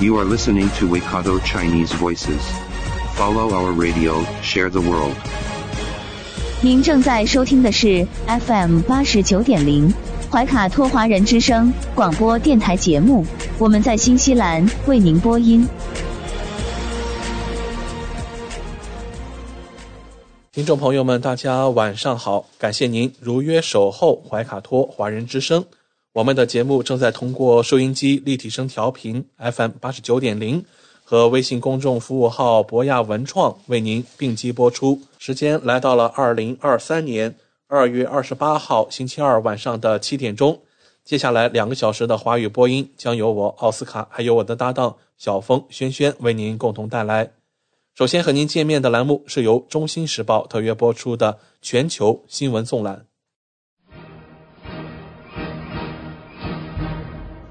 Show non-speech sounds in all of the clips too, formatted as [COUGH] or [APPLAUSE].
You are listening to Waikato Chinese Voices. Follow our radio, share the world. 您正在收听的是 FM 八十九点零怀卡托华人之声广播电台节目，我们在新西兰为您播音。听众朋友们，大家晚上好！感谢您如约守候怀卡托华人之声。我们的节目正在通过收音机立体声调频 FM 八十九点零和微信公众服务号博亚文创为您并机播出。时间来到了二零二三年二月二十八号星期二晚上的七点钟。接下来两个小时的华语播音将由我奥斯卡还有我的搭档小峰轩轩为您共同带来。首先和您见面的栏目是由《中新时报》特约播出的全球新闻纵览。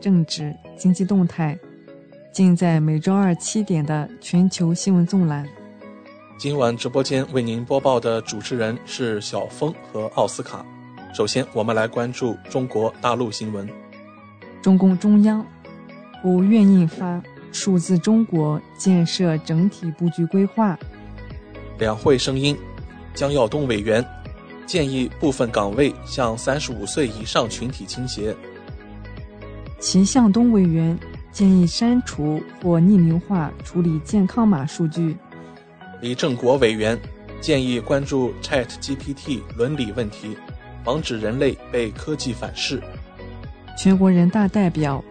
政治经济动态，尽在每周二七点的全球新闻纵览。今晚直播间为您播报的主持人是小峰和奥斯卡。首先，我们来关注中国大陆新闻。中共中央、国务院印发《数字中国建设整体布局规划》。两会声音，江耀东委员建议部分岗位向三十五岁以上群体倾斜。齐向东委员建议删除或匿名化处理健康码数据。李正国委员建议关注 Chat GPT 伦理问题，防止人类被科技反噬。全国人大代表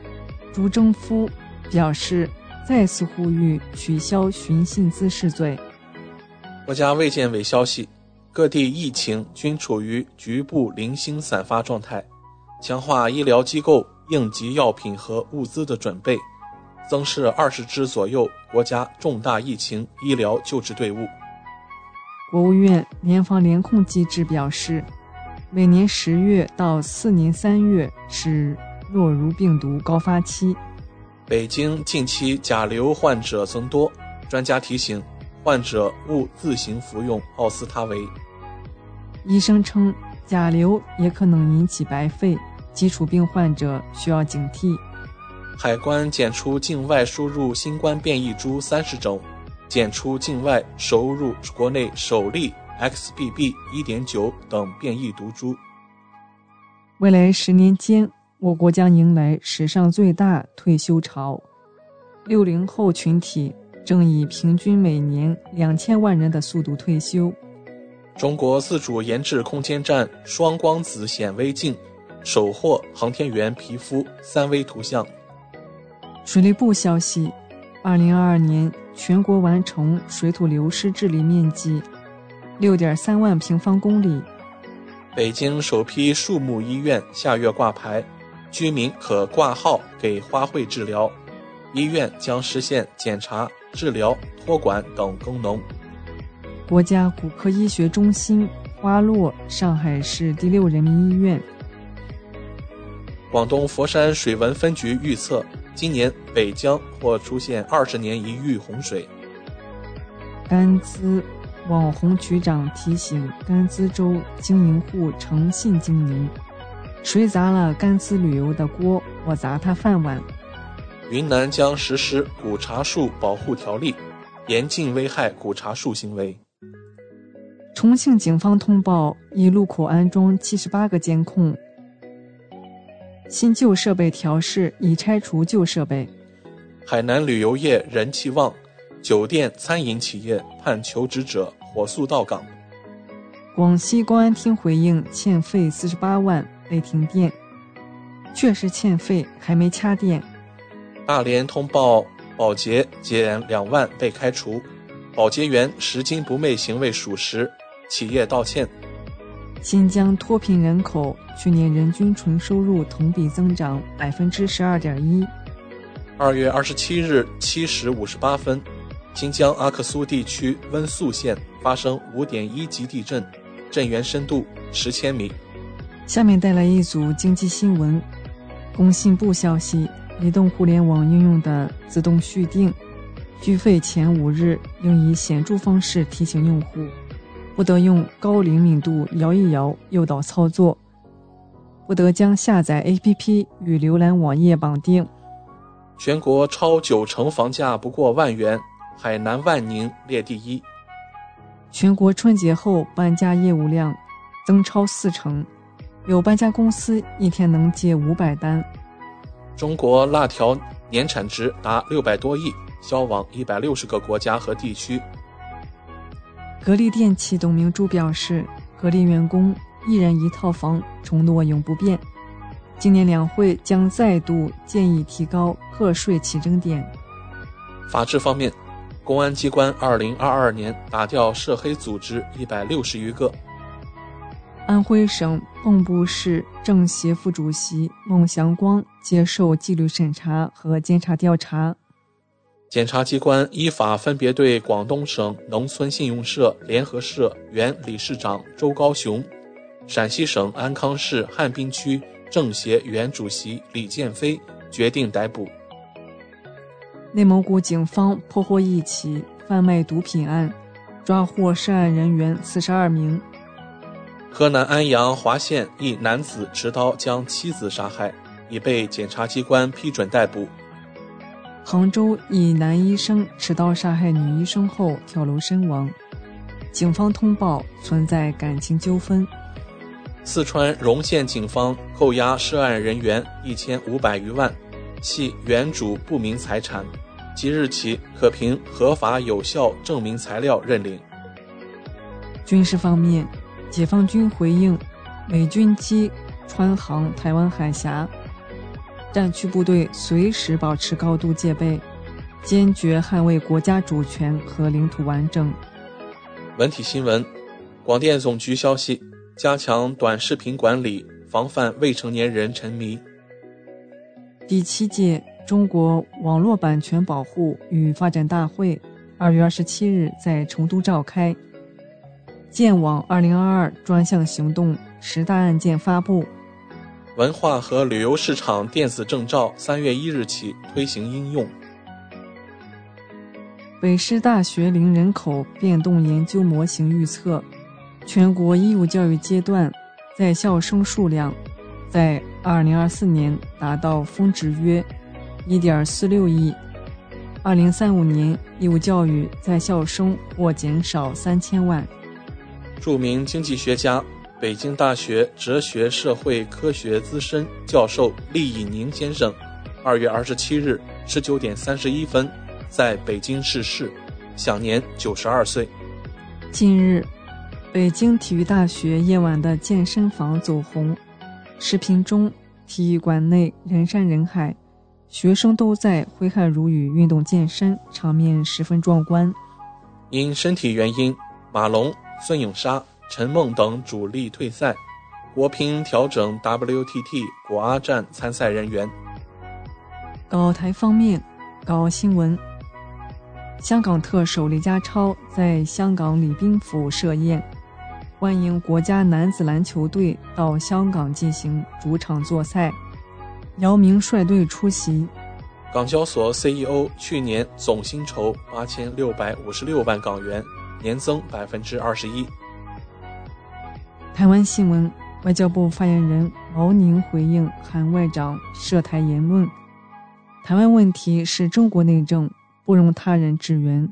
朱征夫表示，再次呼吁取消寻衅滋事罪。国家卫健委消息，各地疫情均处于局部零星散发状态，强化医疗机构应急药品和物资的准备，增设二十支左右国家重大疫情医疗救治队伍。国务院联防联控机制表示，每年十月到次年三月是诺如病毒高发期。北京近期甲流患者增多，专家提醒患者勿自行服用奥司他韦。医生称，甲流也可能引起白肺，基础病患者需要警惕。海关检出境外输入新冠变异株三十种，检出境外收入国内首例 XBB 一点九等变异毒株。未来十年间，我国将迎来史上最大退休潮，六零后群体正以平均每年两千万人的速度退休。中国自主研制空间站双光子显微镜首获航天员皮肤三维图像。水利部消息，二零二二年全国完成水土流失治理面积六点三万平方公里。北京首批树木医院下月挂牌，居民可挂号给花卉治疗，医院将实现检查、治疗、托管等功能。国家骨科医学中心花落上海市第六人民医院。广东佛山水文分局预测，今年北江或出现二十年一遇洪水。甘孜网红局长提醒甘孜州经营户诚信经营，谁砸了甘孜旅游的锅，我砸他饭碗。云南将实施古茶树保护条例，严禁危害古茶树行为。重庆警方通报，一路口安装七十八个监控。新旧设备调试，已拆除旧设备。海南旅游业人气旺，酒店、餐饮企业盼求职者火速到岗。广西公安厅回应欠费四十八万被停电，确实欠费，还没掐电。大连通报保洁减两万被开除，保洁员拾金不昧行为属实，企业道歉。新疆脱贫人口去年人均纯收入同比增长百分之十二点一。二月二十七日七时五十八分，新疆阿克苏地区温宿县发生五点一级地震，震源深度十千米。下面带来一组经济新闻。工信部消息，移动互联网应用的自动续订，续费前五日应以显著方式提醒用户。不得用高灵敏度摇一摇诱导操作，不得将下载 APP 与浏览网页绑定。全国超九成房价不过万元，海南万宁列第一。全国春节后搬家业务量增超四成，有搬家公司一天能接五百单。中国辣条年产值达六百多亿，销往一百六十个国家和地区。格力电器董明珠表示，格力员工一人一套房承诺永不变。今年两会将再度建议提高个税起征点。法治方面，公安机关二零二二年打掉涉黑组织一百六十余个。安徽省蚌埠市政协副主席孟祥光接受纪律审查和监察调查。检察机关依法分别对广东省农村信用社联合社原理事长周高雄、陕西省安康市汉滨区政协原主席李建飞决定逮捕。内蒙古警方破获一起贩卖毒品案，抓获涉案人员四十二名。河南安阳滑县一男子持刀将妻子杀害，已被检察机关批准逮捕。杭州一男医生持刀杀害女医生后跳楼身亡，警方通报存在感情纠纷。四川荣县警方扣押涉案人员一千五百余万，系原主不明财产，即日起可凭合法有效证明材料认领。军事方面，解放军回应美军机穿航台湾海峡。战区部队随时保持高度戒备，坚决捍卫国家主权和领土完整。文体新闻：广电总局消息，加强短视频管理，防范未成年人沉迷。第七届中国网络版权保护与发展大会二月二十七日在成都召开。建网二零二二专项行动十大案件发布。文化和旅游市场电子证照三月一日起推行应用。北师大学龄人口变动研究模型预测，全国义务教育阶段在校生数量在二零二四年达到峰值约一点四六亿，二零三五年义务教育在校生或减少三千万。著名经济学家。北京大学哲学社会科学资深教授厉以宁先生，二月二十七日十九点三十一分，在北京逝世，享年九十二岁。近日，北京体育大学夜晚的健身房走红，视频中体育馆内人山人海，学生都在挥汗如雨运动健身，场面十分壮观。因身体原因，马龙、孙颖莎。陈梦等主力退赛，国乒调整 WTT 国阿站参赛人员。港澳台方面，港澳新闻：香港特首李家超在香港礼宾府设宴，欢迎国家男子篮球队到香港进行主场作赛，姚明率队出席。港交所 CEO 去年总薪酬八千六百五十六万港元，年增百分之二十一。台湾新闻，外交部发言人毛宁回应韩外长涉台言论：“台湾问题是中国内政，不容他人支援。”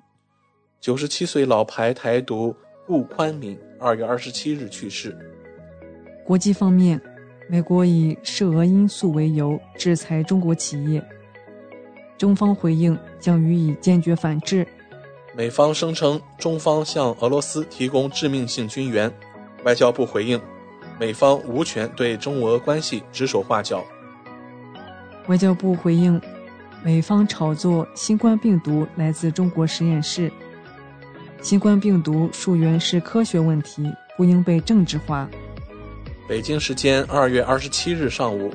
九十七岁老牌台独顾宽敏二月二十七日去世。国际方面，美国以涉俄因素为由制裁中国企业，中方回应将予以坚决反制。美方声称中方向俄罗斯提供致命性军援，外交部回应，美方无权对中俄关系指手画脚。外交部回应，美方炒作新冠病毒来自中国实验室，新冠病毒溯源是科学问题，不应被政治化。北京时间二月二十七日上午，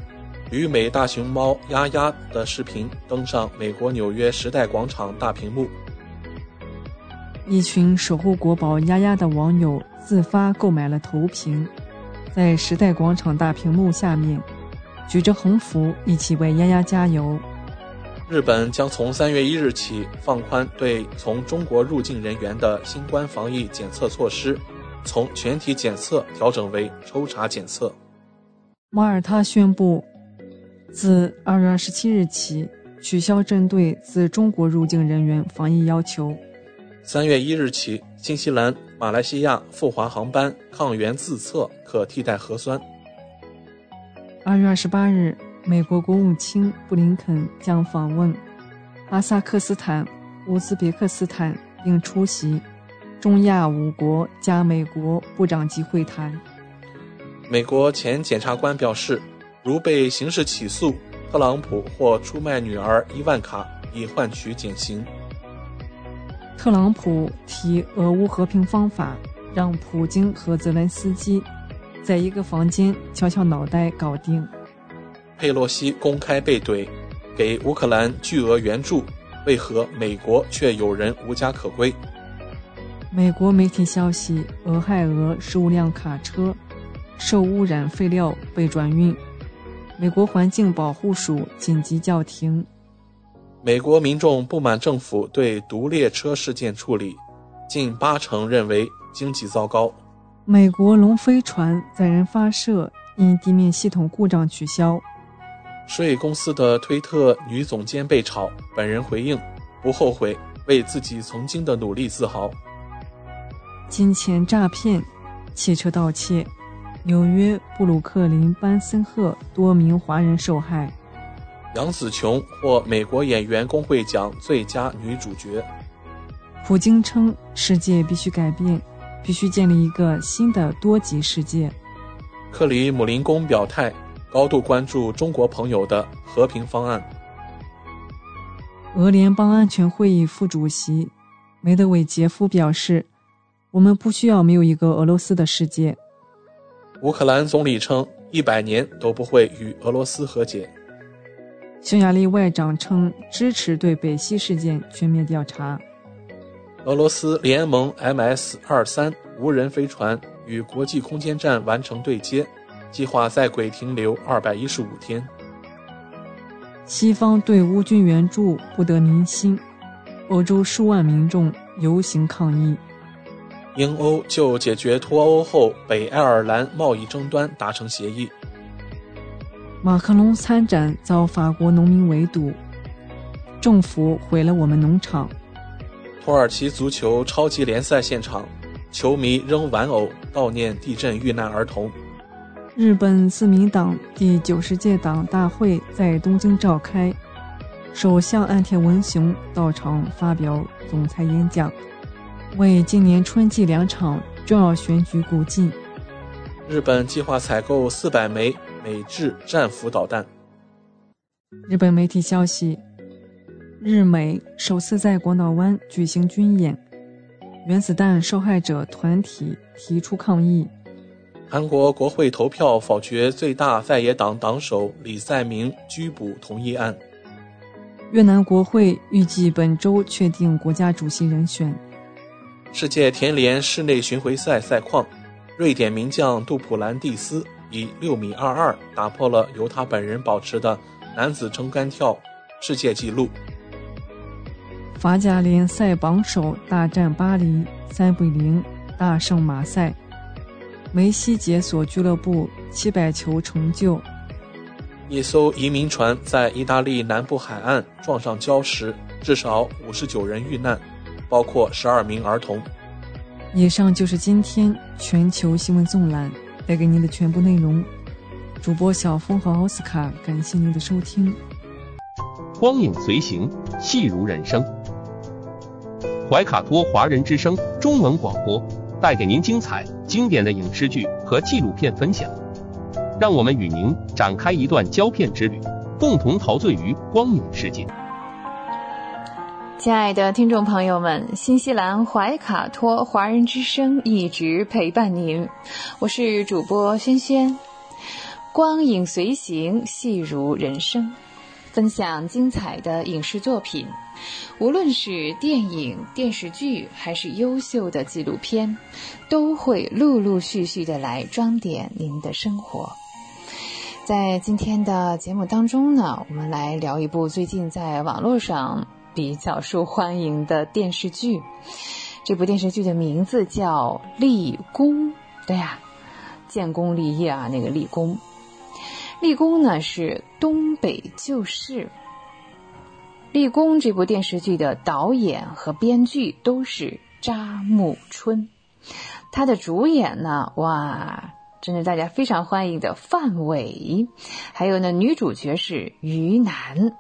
旅美大熊猫丫丫的视频登上美国纽约时代广场大屏幕。一群守护国宝丫丫的网友自发购买了投屏，在时代广场大屏幕下面举着横幅，一起为丫丫加油。日本将从三月一日起放宽对从中国入境人员的新冠防疫检测措施，从全体检测调整为抽查检测。马耳他宣布，自二月二十七日起取消针对自中国入境人员防疫要求。三月一日起，新西兰、马来西亚赴华航班抗原自测可替代核酸。二月二十八日，美国国务卿布林肯将访问哈萨克斯坦、乌兹别克斯坦，并出席中亚五国加美国部长级会谈。美国前检察官表示，如被刑事起诉，特朗普或出卖女儿伊万卡以换取减刑。特朗普提俄乌和平方法，让普京和泽连斯基在一个房间敲敲脑袋搞定。佩洛西公开被怼，给乌克兰巨额援助，为何美国却有人无家可归？美国媒体消息：俄亥俄十五辆卡车受污染废料被转运，美国环境保护署紧急叫停。美国民众不满政府对毒列车事件处理，近八成认为经济糟糕。美国龙飞船载人发射因地面系统故障取消。税公司的推特女总监被炒，本人回应不后悔，为自己曾经的努力自豪。金钱诈骗、汽车盗窃，纽约布鲁克林班森赫多名华人受害。杨紫琼获美国演员工会奖最佳女主角。普京称，世界必须改变，必须建立一个新的多极世界。克里姆林宫表态，高度关注中国朋友的和平方案。俄联邦安全会议副主席梅德韦杰夫表示：“我们不需要没有一个俄罗斯的世界。”乌克兰总理称，一百年都不会与俄罗斯和解。匈牙利外长称支持对北溪事件全面调查。俄罗斯联盟 MS 二三无人飞船与国际空间站完成对接，计划在轨停留二百一十五天。西方对乌军援助不得民心，欧洲数万民众游行抗议。英欧就解决脱欧后北爱尔兰贸易争端达成协议。马克龙参展遭法国农民围堵，政府毁了我们农场。土耳其足球超级联赛现场，球迷扔玩偶悼念地震遇难儿童。日本自民党第九十届党大会在东京召开，首相岸田文雄到场发表总裁演讲，为今年春季两场重要选举鼓劲。日本计划采购四百枚。美制战斧导弹。日本媒体消息，日美首次在广岛湾举行军演，原子弹受害者团体提出抗议。韩国国会投票否决最大在野党党首李在明拘捕同意案。越南国会预计本周确定国家主席人选。世界田联室内巡回赛赛况，瑞典名将杜普兰蒂斯。以六米二二打破了由他本人保持的男子撑杆跳世界纪录。法甲联赛榜首大战巴黎，三比零大胜马赛。梅西解锁俱乐部七百球成就。一艘移民船在意大利南部海岸撞上礁石，至少五十九人遇难，包括十二名儿童。以上就是今天全球新闻纵览。带给您的全部内容，主播小峰和奥斯卡，感谢您的收听。光影随行，戏如人生。怀卡托华人之声中文广播，带给您精彩经典的影视剧和纪录片分享。让我们与您展开一段胶片之旅，共同陶醉于光影世界。亲爱的听众朋友们，新西兰怀卡托华人之声一直陪伴您，我是主播轩轩。光影随行，戏如人生，分享精彩的影视作品。无论是电影、电视剧，还是优秀的纪录片，都会陆陆续续的来装点您的生活。在今天的节目当中呢，我们来聊一部最近在网络上比较受欢迎的电视剧。这部电视剧的名字叫《立功》，对呀，建功立业啊，那个立功。立功呢是东北旧事。立功这部电视剧的导演和编剧都是扎木春，他的主演呢，哇，真是大家非常欢迎的范伟，还有呢，女主角是于南，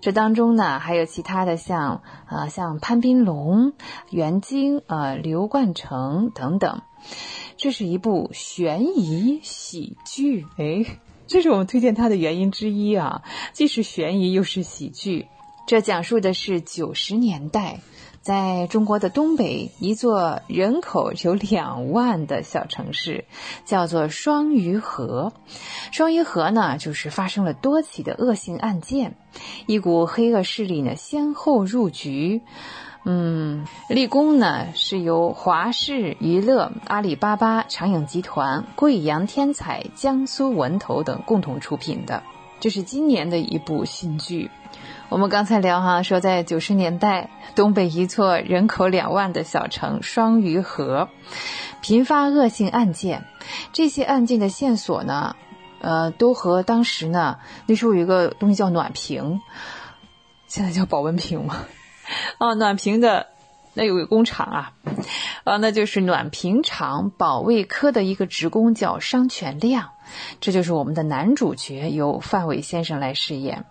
这当中呢还有其他的像啊像潘斌龙、袁晶、呃刘冠成等等，这是一部悬疑喜剧，哎，这是我们推荐它的原因之一啊，既是悬疑又是喜剧。这讲述的是九十年代，在中国的东北一座人口有两万的小城市，叫做双鱼河。双鱼河呢，就是发生了多起的恶性案件，一股黑恶势力呢先后入局。嗯，立功呢是由华视娱乐、阿里巴巴、长影集团、贵阳天彩、江苏文投等共同出品的，这是今年的一部新剧。我们刚才聊哈，说在九十年代，东北一座人口两万的小城双鱼河，频发恶性案件。这些案件的线索呢，呃，都和当时呢，那时候有一个东西叫暖瓶，现在叫保温瓶嘛。[LAUGHS] 哦，暖瓶的那有个工厂啊，啊，那就是暖瓶厂保卫科的一个职工叫商全亮，这就是我们的男主角，由范伟先生来饰演。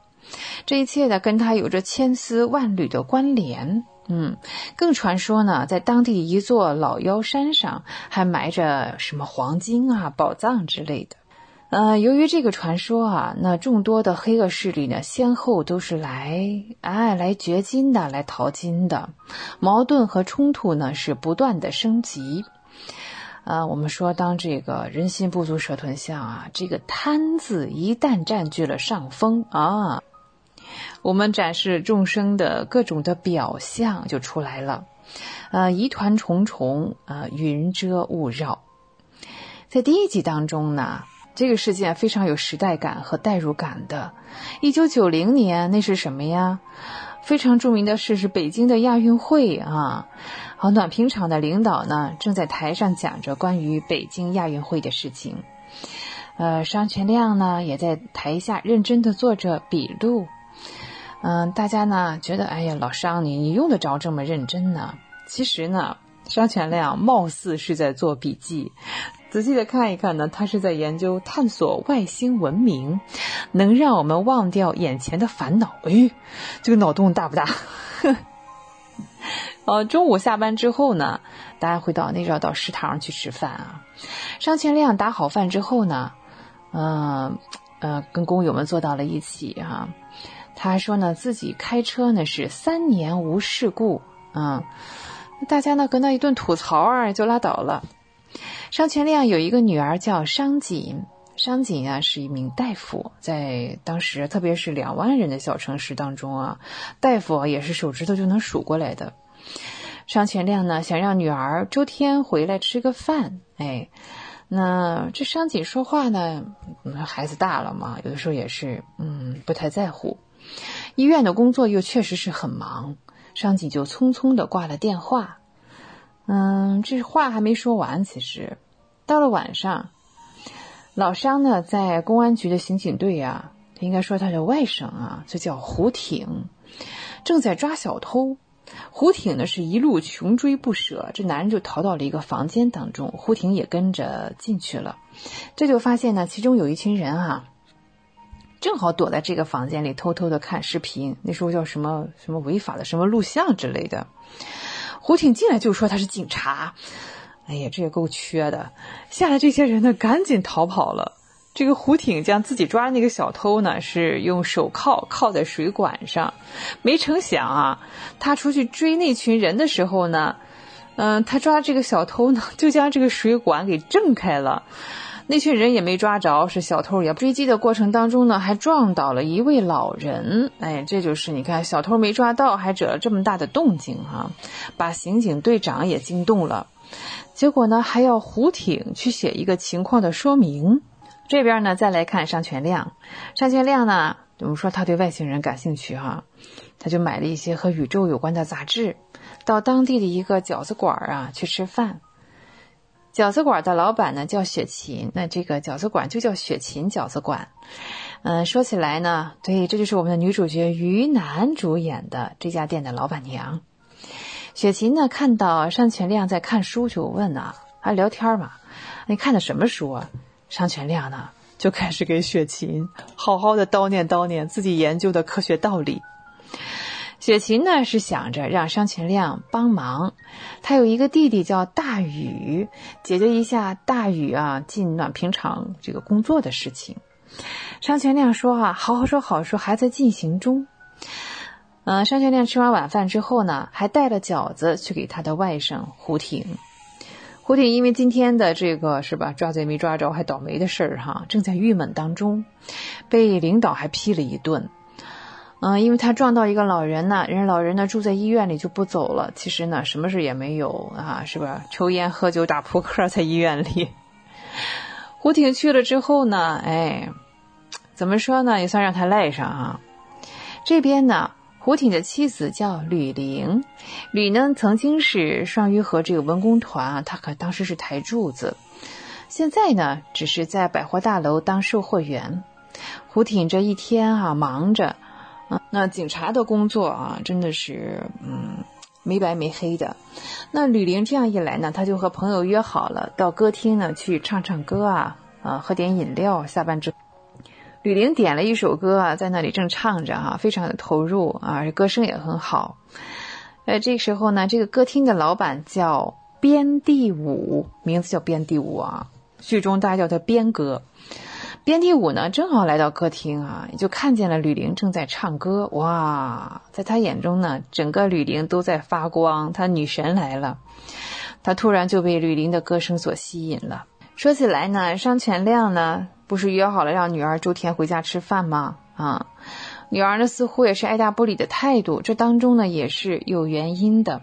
这一切呢，跟他有着千丝万缕的关联。嗯，更传说呢，在当地一座老妖山上还埋着什么黄金啊、宝藏之类的。呃，由于这个传说啊，那众多的黑恶势力呢，先后都是来哎来掘金的、来淘金的，矛盾和冲突呢是不断的升级。呃，我们说，当这个人心不足蛇吞象啊，这个贪字一旦占据了上风啊。我们展示众生的各种的表象就出来了，呃，疑团重重，呃，云遮雾绕。在第一集当中呢，这个事件非常有时代感和代入感的。一九九零年，那是什么呀？非常著名的事是北京的亚运会啊。好，暖瓶厂的领导呢，正在台上讲着关于北京亚运会的事情。呃，商全亮呢，也在台下认真的做着笔录。嗯，大家呢觉得，哎呀，老商你你用得着这么认真呢？其实呢，商全亮貌似是在做笔记，仔细的看一看呢，他是在研究探索外星文明，能让我们忘掉眼前的烦恼。哎，这个脑洞大不大？呃，[LAUGHS] 中午下班之后呢，大家会到那绕到食堂去吃饭啊。商全亮打好饭之后呢，嗯呃，跟工友们坐到了一起哈。他说呢，自己开车呢是三年无事故，嗯，大家呢跟他一顿吐槽啊，就拉倒了。商全亮有一个女儿叫商锦，商锦啊是一名大夫，在当时特别是两万人的小城市当中啊，大夫也是手指头就能数过来的。商全亮呢想让女儿周天回来吃个饭，哎，那这商锦说话呢，孩子大了嘛，有的时候也是嗯不太在乎。医院的工作又确实是很忙，商锦就匆匆的挂了电话。嗯，这话还没说完，其实到了晚上，老商呢在公安局的刑警队啊，应该说他的外甥啊，就叫胡挺，正在抓小偷。胡挺呢是一路穷追不舍，这男人就逃到了一个房间当中，胡挺也跟着进去了。这就发现呢，其中有一群人啊。正好躲在这个房间里偷偷的看视频，那时候叫什么什么违法的什么录像之类的。胡挺进来就说他是警察，哎呀，这也够缺的。吓得这些人呢，赶紧逃跑了。这个胡挺将自己抓的那个小偷呢，是用手铐铐在水管上。没成想啊，他出去追那群人的时候呢，嗯，他抓这个小偷呢，就将这个水管给挣开了。那群人也没抓着，是小偷也追击的过程当中呢，还撞倒了一位老人。哎，这就是你看，小偷没抓到，还惹了这么大的动静哈，把刑警队长也惊动了。结果呢，还要胡挺去写一个情况的说明。这边呢，再来看商全亮。商全亮呢，我们说他对外星人感兴趣哈，他就买了一些和宇宙有关的杂志，到当地的一个饺子馆啊去吃饭。饺子馆的老板呢叫雪琴，那这个饺子馆就叫雪琴饺子馆。嗯，说起来呢，对，这就是我们的女主角于楠主演的这家店的老板娘。雪琴呢看到商全亮在看书，就问啊，还聊天嘛？你看的什么书啊？商全亮呢就开始给雪琴好好的叨念叨念自己研究的科学道理。雪琴呢是想着让商全亮帮忙，他有一个弟弟叫大宇，解决一下大宇啊进暖平厂这个工作的事情。商全亮说啊，好好说好说，还在进行中。嗯，商全亮吃完晚饭之后呢，还带了饺子去给他的外甥胡挺。胡挺因为今天的这个是吧抓贼没抓着，还倒霉的事儿哈，正在郁闷当中，被领导还批了一顿。嗯，因为他撞到一个老人呢，人老人呢住在医院里就不走了。其实呢，什么事也没有啊，是吧？抽烟、喝酒、打扑克，在医院里。[LAUGHS] 胡挺去了之后呢，哎，怎么说呢？也算让他赖上啊。这边呢，胡挺的妻子叫吕玲，吕呢曾经是双鱼河这个文工团啊，他可当时是台柱子，现在呢只是在百货大楼当售货员。胡挺这一天啊忙着。啊那警察的工作啊，真的是嗯没白没黑的。那吕玲这样一来呢，他就和朋友约好了到歌厅呢去唱唱歌啊，啊喝点饮料。下班之后，吕玲点了一首歌啊，在那里正唱着哈，非常的投入啊，歌声也很好。呃，这时候呢，这个歌厅的老板叫边地武，名字叫边地武啊，剧中大家叫他边哥。边地武呢，正好来到歌厅啊，就看见了吕玲正在唱歌。哇，在他眼中呢，整个吕玲都在发光，他女神来了。他突然就被吕玲的歌声所吸引了。说起来呢，商全亮呢，不是约好了让女儿周天回家吃饭吗？啊，女儿呢似乎也是爱答不理的态度，这当中呢也是有原因的。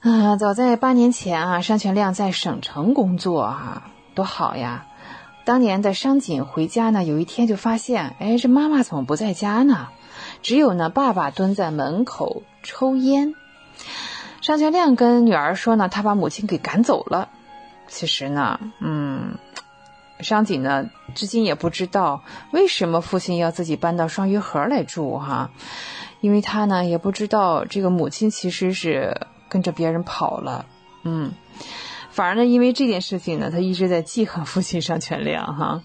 啊，早在八年前啊，商全亮在省城工作啊，多好呀！当年的商锦回家呢，有一天就发现，哎，这妈妈怎么不在家呢？只有呢，爸爸蹲在门口抽烟。商全亮跟女儿说呢，他把母亲给赶走了。其实呢，嗯，商锦呢，至今也不知道为什么父亲要自己搬到双鱼河来住哈，因为他呢也不知道这个母亲其实是跟着别人跑了，嗯。反而呢，因为这件事情呢，他一直在记恨父亲商全亮哈。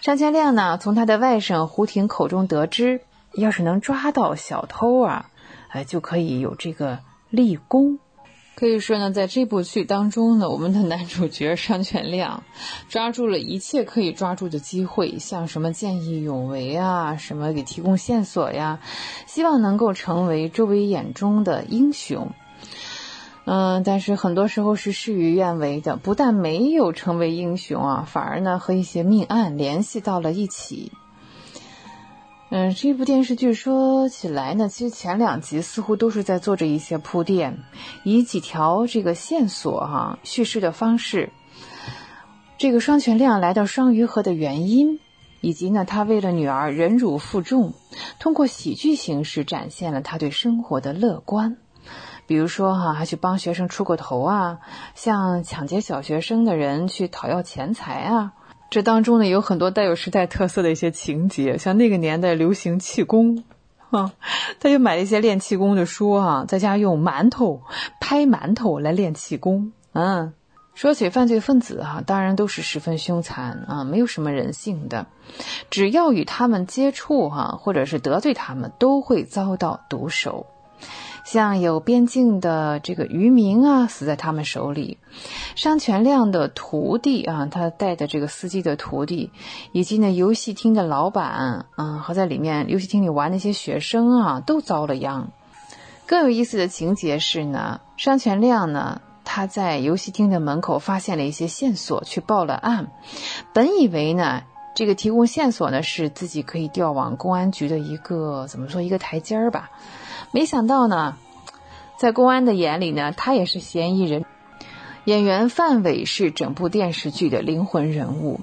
商全亮呢，从他的外甥胡婷口中得知，要是能抓到小偷啊，哎，就可以有这个立功。可以说呢，在这部剧当中呢，我们的男主角商全亮抓住了一切可以抓住的机会，像什么见义勇为啊，什么给提供线索呀，希望能够成为周围眼中的英雄。嗯，但是很多时候是事与愿违的，不但没有成为英雄啊，反而呢和一些命案联系到了一起。嗯，这部电视剧说起来呢，其实前两集似乎都是在做着一些铺垫，以几条这个线索哈叙事的方式，这个双全亮来到双鱼河的原因，以及呢他为了女儿忍辱负重，通过喜剧形式展现了他对生活的乐观。比如说哈，还去帮学生出过头啊，像抢劫小学生的人去讨要钱财啊。这当中呢，有很多带有时代特色的一些情节，像那个年代流行气功，啊，他就买了一些练气功的书啊，在家用馒头拍馒头来练气功。嗯，说起犯罪分子哈，当然都是十分凶残啊，没有什么人性的，只要与他们接触哈，或者是得罪他们，都会遭到毒手。像有边境的这个渔民啊，死在他们手里；商全亮的徒弟啊，他带的这个司机的徒弟，以及呢游戏厅的老板，嗯，和在里面游戏厅里玩那些学生啊，都遭了殃。更有意思的情节是呢，商全亮呢。他在游戏厅的门口发现了一些线索，去报了案。本以为呢，这个提供线索呢是自己可以调往公安局的一个怎么说一个台阶儿吧。没想到呢，在公安的眼里呢，他也是嫌疑人。演员范伟是整部电视剧的灵魂人物，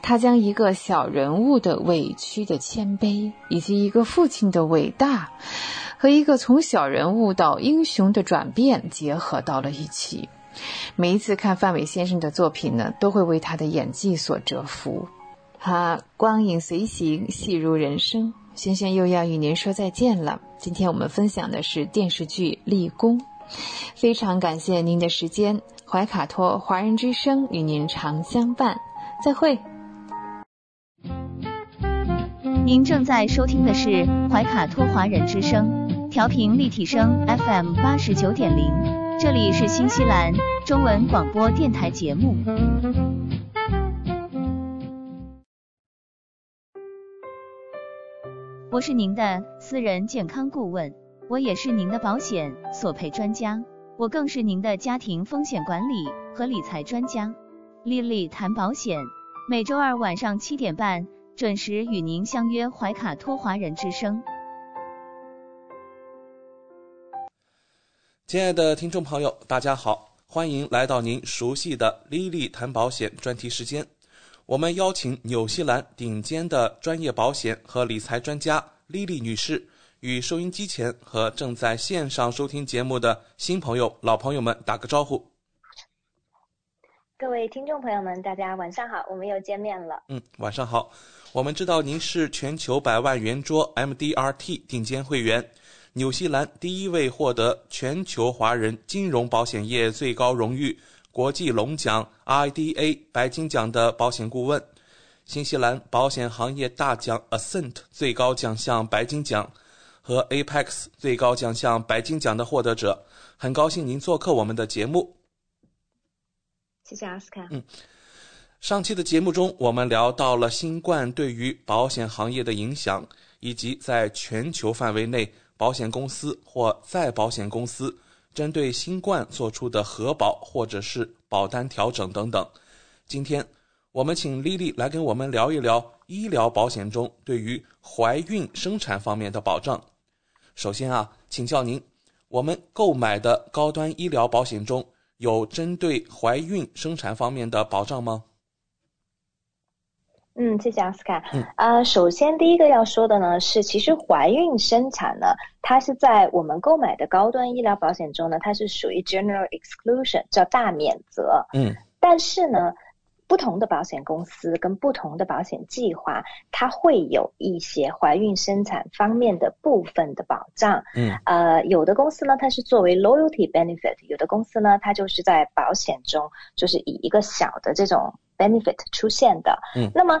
他将一个小人物的委屈的谦卑，以及一个父亲的伟大。和一个从小人物到英雄的转变结合到了一起。每一次看范伟先生的作品呢，都会为他的演技所折服。他，光影随行，戏如人生。轩轩又要与您说再见了。今天我们分享的是电视剧《立功》，非常感谢您的时间。怀卡托华人之声与您常相伴，再会。您正在收听的是怀卡托华人之声，调频立体声 FM 八十九点零，这里是新西兰中文广播电台节目。我是您的私人健康顾问，我也是您的保险索赔专家，我更是您的家庭风险管理和理财专家。丽丽谈保险，每周二晚上七点半。准时与您相约怀卡托华人之声。亲爱的听众朋友，大家好，欢迎来到您熟悉的“丽丽谈保险”专题时间。我们邀请纽西兰顶尖的专业保险和理财专家莉莉女士，与收音机前和正在线上收听节目的新朋友、老朋友们打个招呼。各位听众朋友们，大家晚上好，我们又见面了。嗯，晚上好。我们知道您是全球百万圆桌 MDRT 顶尖会员，纽西兰第一位获得全球华人金融保险业最高荣誉国际龙奖 IDA 白金奖的保险顾问，新西兰保险行业大奖 Ascent 最高奖项白金奖和 Apex 最高奖项白金奖的获得者。很高兴您做客我们的节目。谢谢阿斯卡。嗯，上期的节目中，我们聊到了新冠对于保险行业的影响，以及在全球范围内保险公司或再保险公司针对新冠做出的核保或者是保单调整等等。今天，我们请丽丽来跟我们聊一聊医疗保险中对于怀孕生产方面的保障。首先啊，请教您，我们购买的高端医疗保险中。有针对怀孕生产方面的保障吗？嗯，谢谢奥斯卡。嗯，呃，首先第一个要说的呢是，其实怀孕生产呢，它是在我们购买的高端医疗保险中呢，它是属于 general exclusion，叫大免责。嗯，但是呢。不同的保险公司跟不同的保险计划，它会有一些怀孕生产方面的部分的保障。嗯，呃，有的公司呢，它是作为 loyalty benefit；有的公司呢，它就是在保险中就是以一个小的这种 benefit 出现的。嗯，那么。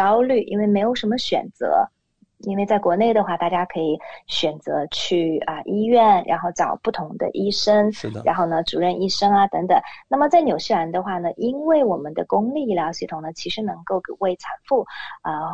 焦虑，因为没有什么选择。因为在国内的话，大家可以选择去啊医院，然后找不同的医生，是的。然后呢，主任医生啊等等。那么在纽西兰的话呢，因为我们的公立医疗系统呢，其实能够为产妇啊。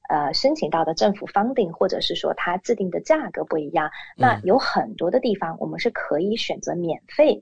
呃，申请到的政府方定，或者是说它制定的价格不一样，那有很多的地方我们是可以选择免费。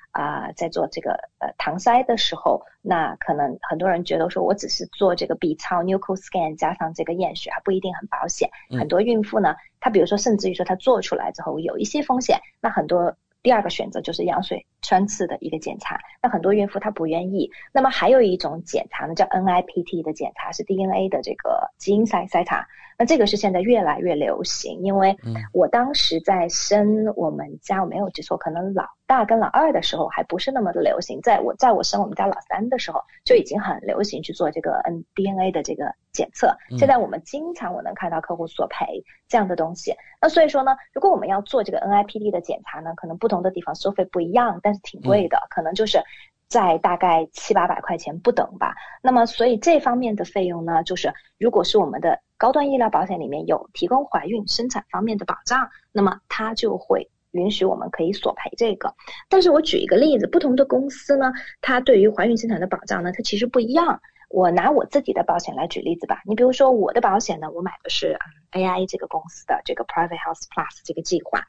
啊，在做这个呃唐筛的时候，那可能很多人觉得说我只是做这个 B 超 nuchal scan 加上这个验血还不一定很保险。很多孕妇呢，她比如说甚至于说她做出来之后有一些风险，那很多第二个选择就是羊水穿刺的一个检查。那很多孕妇她不愿意。那么还有一种检查呢，叫 NIPT 的检查，是 DNA 的这个基因筛筛查。那这个是现在越来越流行，因为我当时在生我们家，我没有记错，可能老。大跟老二的时候还不是那么的流行，在我在我生我们家老三的时候就已经很流行去做这个 N DNA 的这个检测。现在我们经常我能看到客户索赔这样的东西。那所以说呢，如果我们要做这个 NIPD 的检查呢，可能不同的地方收费不一样，但是挺贵的，可能就是在大概七八百块钱不等吧。那么所以这方面的费用呢，就是如果是我们的高端医疗保险里面有提供怀孕生产方面的保障，那么它就会。允许我们可以索赔这个，但是我举一个例子，不同的公司呢，它对于怀孕生产的保障呢，它其实不一样。我拿我自己的保险来举例子吧，你比如说我的保险呢，我买的是 AI 这个公司的这个 Private Health Plus 这个计划。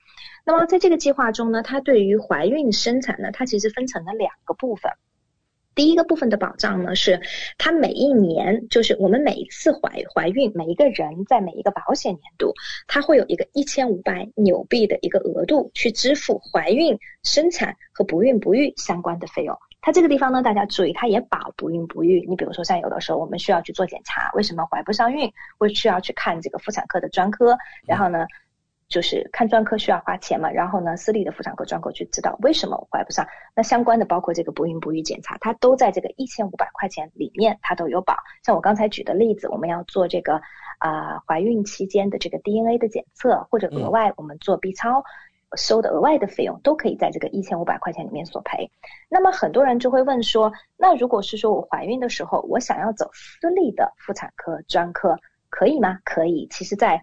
那么在这个计划中呢，它对于怀孕生产呢，它其实分成了两个部分。第一个部分的保障呢，是它每一年，就是我们每一次怀怀孕，每一个人在每一个保险年度，它会有一个一千五百纽币的一个额度去支付怀孕、生产和不孕不育相关的费用。它这个地方呢，大家注意，它也保不孕不育。你比如说，像有的时候我们需要去做检查，为什么怀不上孕，会需要去看这个妇产科的专科，然后呢？就是看专科需要花钱嘛，然后呢，私立的妇产科专科去知道为什么我怀不上，那相关的包括这个不孕不育检查，它都在这个一千五百块钱里面，它都有保。像我刚才举的例子，我们要做这个啊怀孕期间的这个 DNA 的检测，或者额外我们做 B 超收的额外的费用，都可以在这个一千五百块钱里面索赔。那么很多人就会问说，那如果是说我怀孕的时候，我想要走私立的妇产科专科，可以吗？可以。其实，在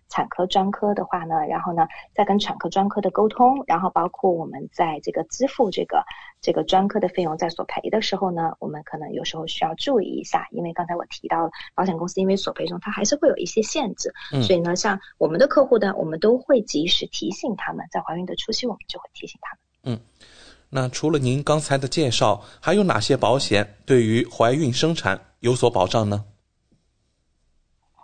产科专科的话呢，然后呢，再跟产科专科的沟通，然后包括我们在这个支付这个这个专科的费用在索赔的时候呢，我们可能有时候需要注意一下，因为刚才我提到保险公司因为索赔中它还是会有一些限制，所以呢，像我们的客户呢，我们都会及时提醒他们，在怀孕的初期我们就会提醒他们。嗯，那除了您刚才的介绍，还有哪些保险对于怀孕生产有所保障呢？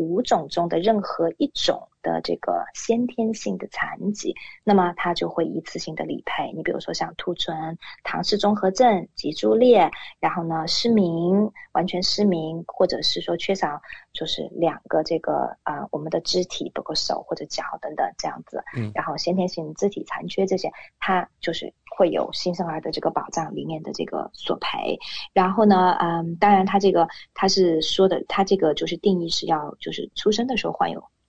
五种中的任何一种。的这个先天性的残疾，那么它就会一次性的理赔。你比如说像兔唇、唐氏综合症、脊柱裂，然后呢失明、完全失明，或者是说缺少就是两个这个啊我们的肢体，包括手或者脚等等这样子。嗯。然后先天性肢体残缺这些，它就是会有新生儿的这个保障里面的这个索赔。然后呢，嗯，当然他这个他是说的，他这个就是定义是要就是出生的时候患有。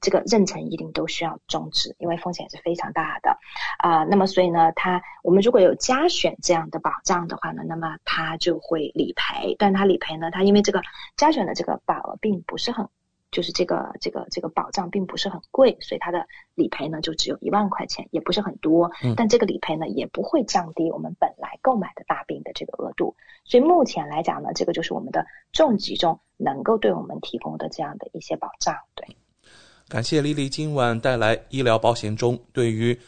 这个妊娠一定都需要终止，因为风险是非常大的，啊，那么所以呢，它我们如果有加选这样的保障的话呢，那么它就会理赔，但它理赔呢，它因为这个加选的这个保额并不是很，就是这个这个这个保障并不是很贵，所以它的理赔呢就只有一万块钱，也不是很多，但这个理赔呢也不会降低我们本来购买的大病的这个额度，所以目前来讲呢，这个就是我们的重疾中能够对我们提供的这样的一些保障，对。感谢丽丽今晚带来医疗保险中对于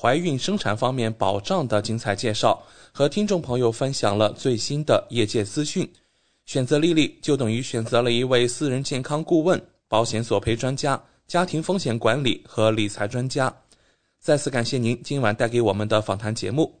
怀孕生产方面保障的精彩介绍，和听众朋友分享了最新的业界资讯。选择丽丽就等于选择了一位私人健康顾问、保险索赔专家、家庭风险管理和理财专家。再次感谢您今晚带给我们的访谈节目。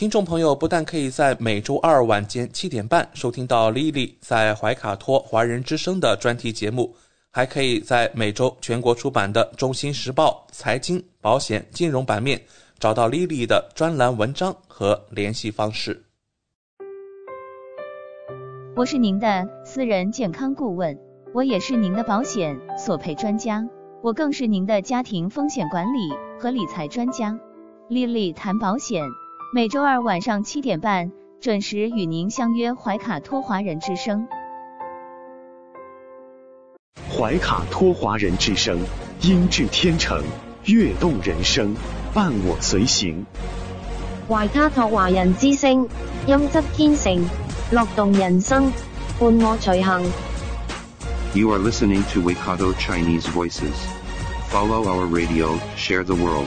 听众朋友不但可以在每周二晚间七点半收听到 Lily 在怀卡托华人之声的专题节目，还可以在每周全国出版的《中新时报》财经、保险、金融版面找到 Lily 的专栏文章和联系方式。我是您的私人健康顾问，我也是您的保险索赔专家，我更是您的家庭风险管理和理财专家。莉莉谈保险。每周二晚上七点半准时与您相约怀卡托华人之声。怀卡托华人之声，音质天成，悦动人生，伴我随行。怀卡托华人之声，音质天成，乐动人生，伴我随行。You are listening to Waikato Chinese Voices. Follow our radio, share the world.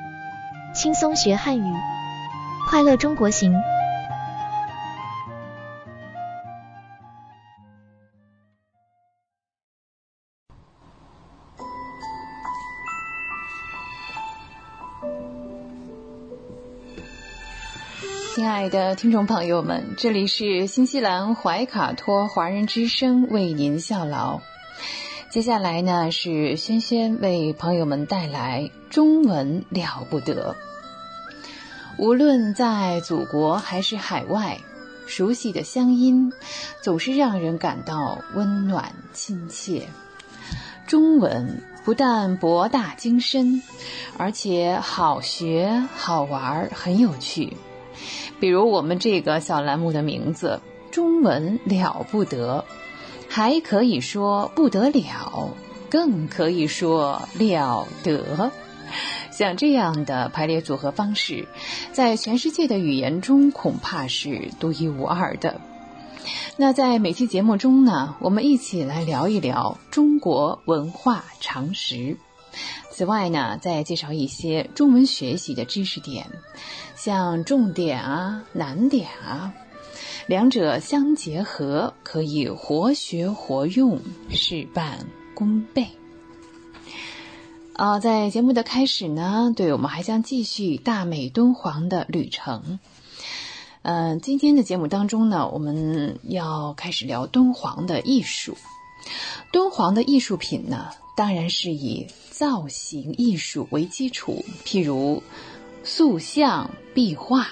轻松学汉语，快乐中国行。亲爱的听众朋友们，这里是新西兰怀卡托华人之声为您效劳。接下来呢，是轩轩为朋友们带来。中文了不得，无论在祖国还是海外，熟悉的乡音总是让人感到温暖亲切。中文不但博大精深，而且好学好玩，很有趣。比如我们这个小栏目的名字“中文了不得”，还可以说不得了，更可以说了得。像这样的排列组合方式，在全世界的语言中恐怕是独一无二的。那在每期节目中呢，我们一起来聊一聊中国文化常识。此外呢，再介绍一些中文学习的知识点，像重点啊、难点啊，两者相结合，可以活学活用，事半功倍。啊，在节目的开始呢，对我们还将继续大美敦煌的旅程。嗯，今天的节目当中呢，我们要开始聊敦煌的艺术。敦煌的艺术品呢，当然是以造型艺术为基础，譬如塑像、壁画。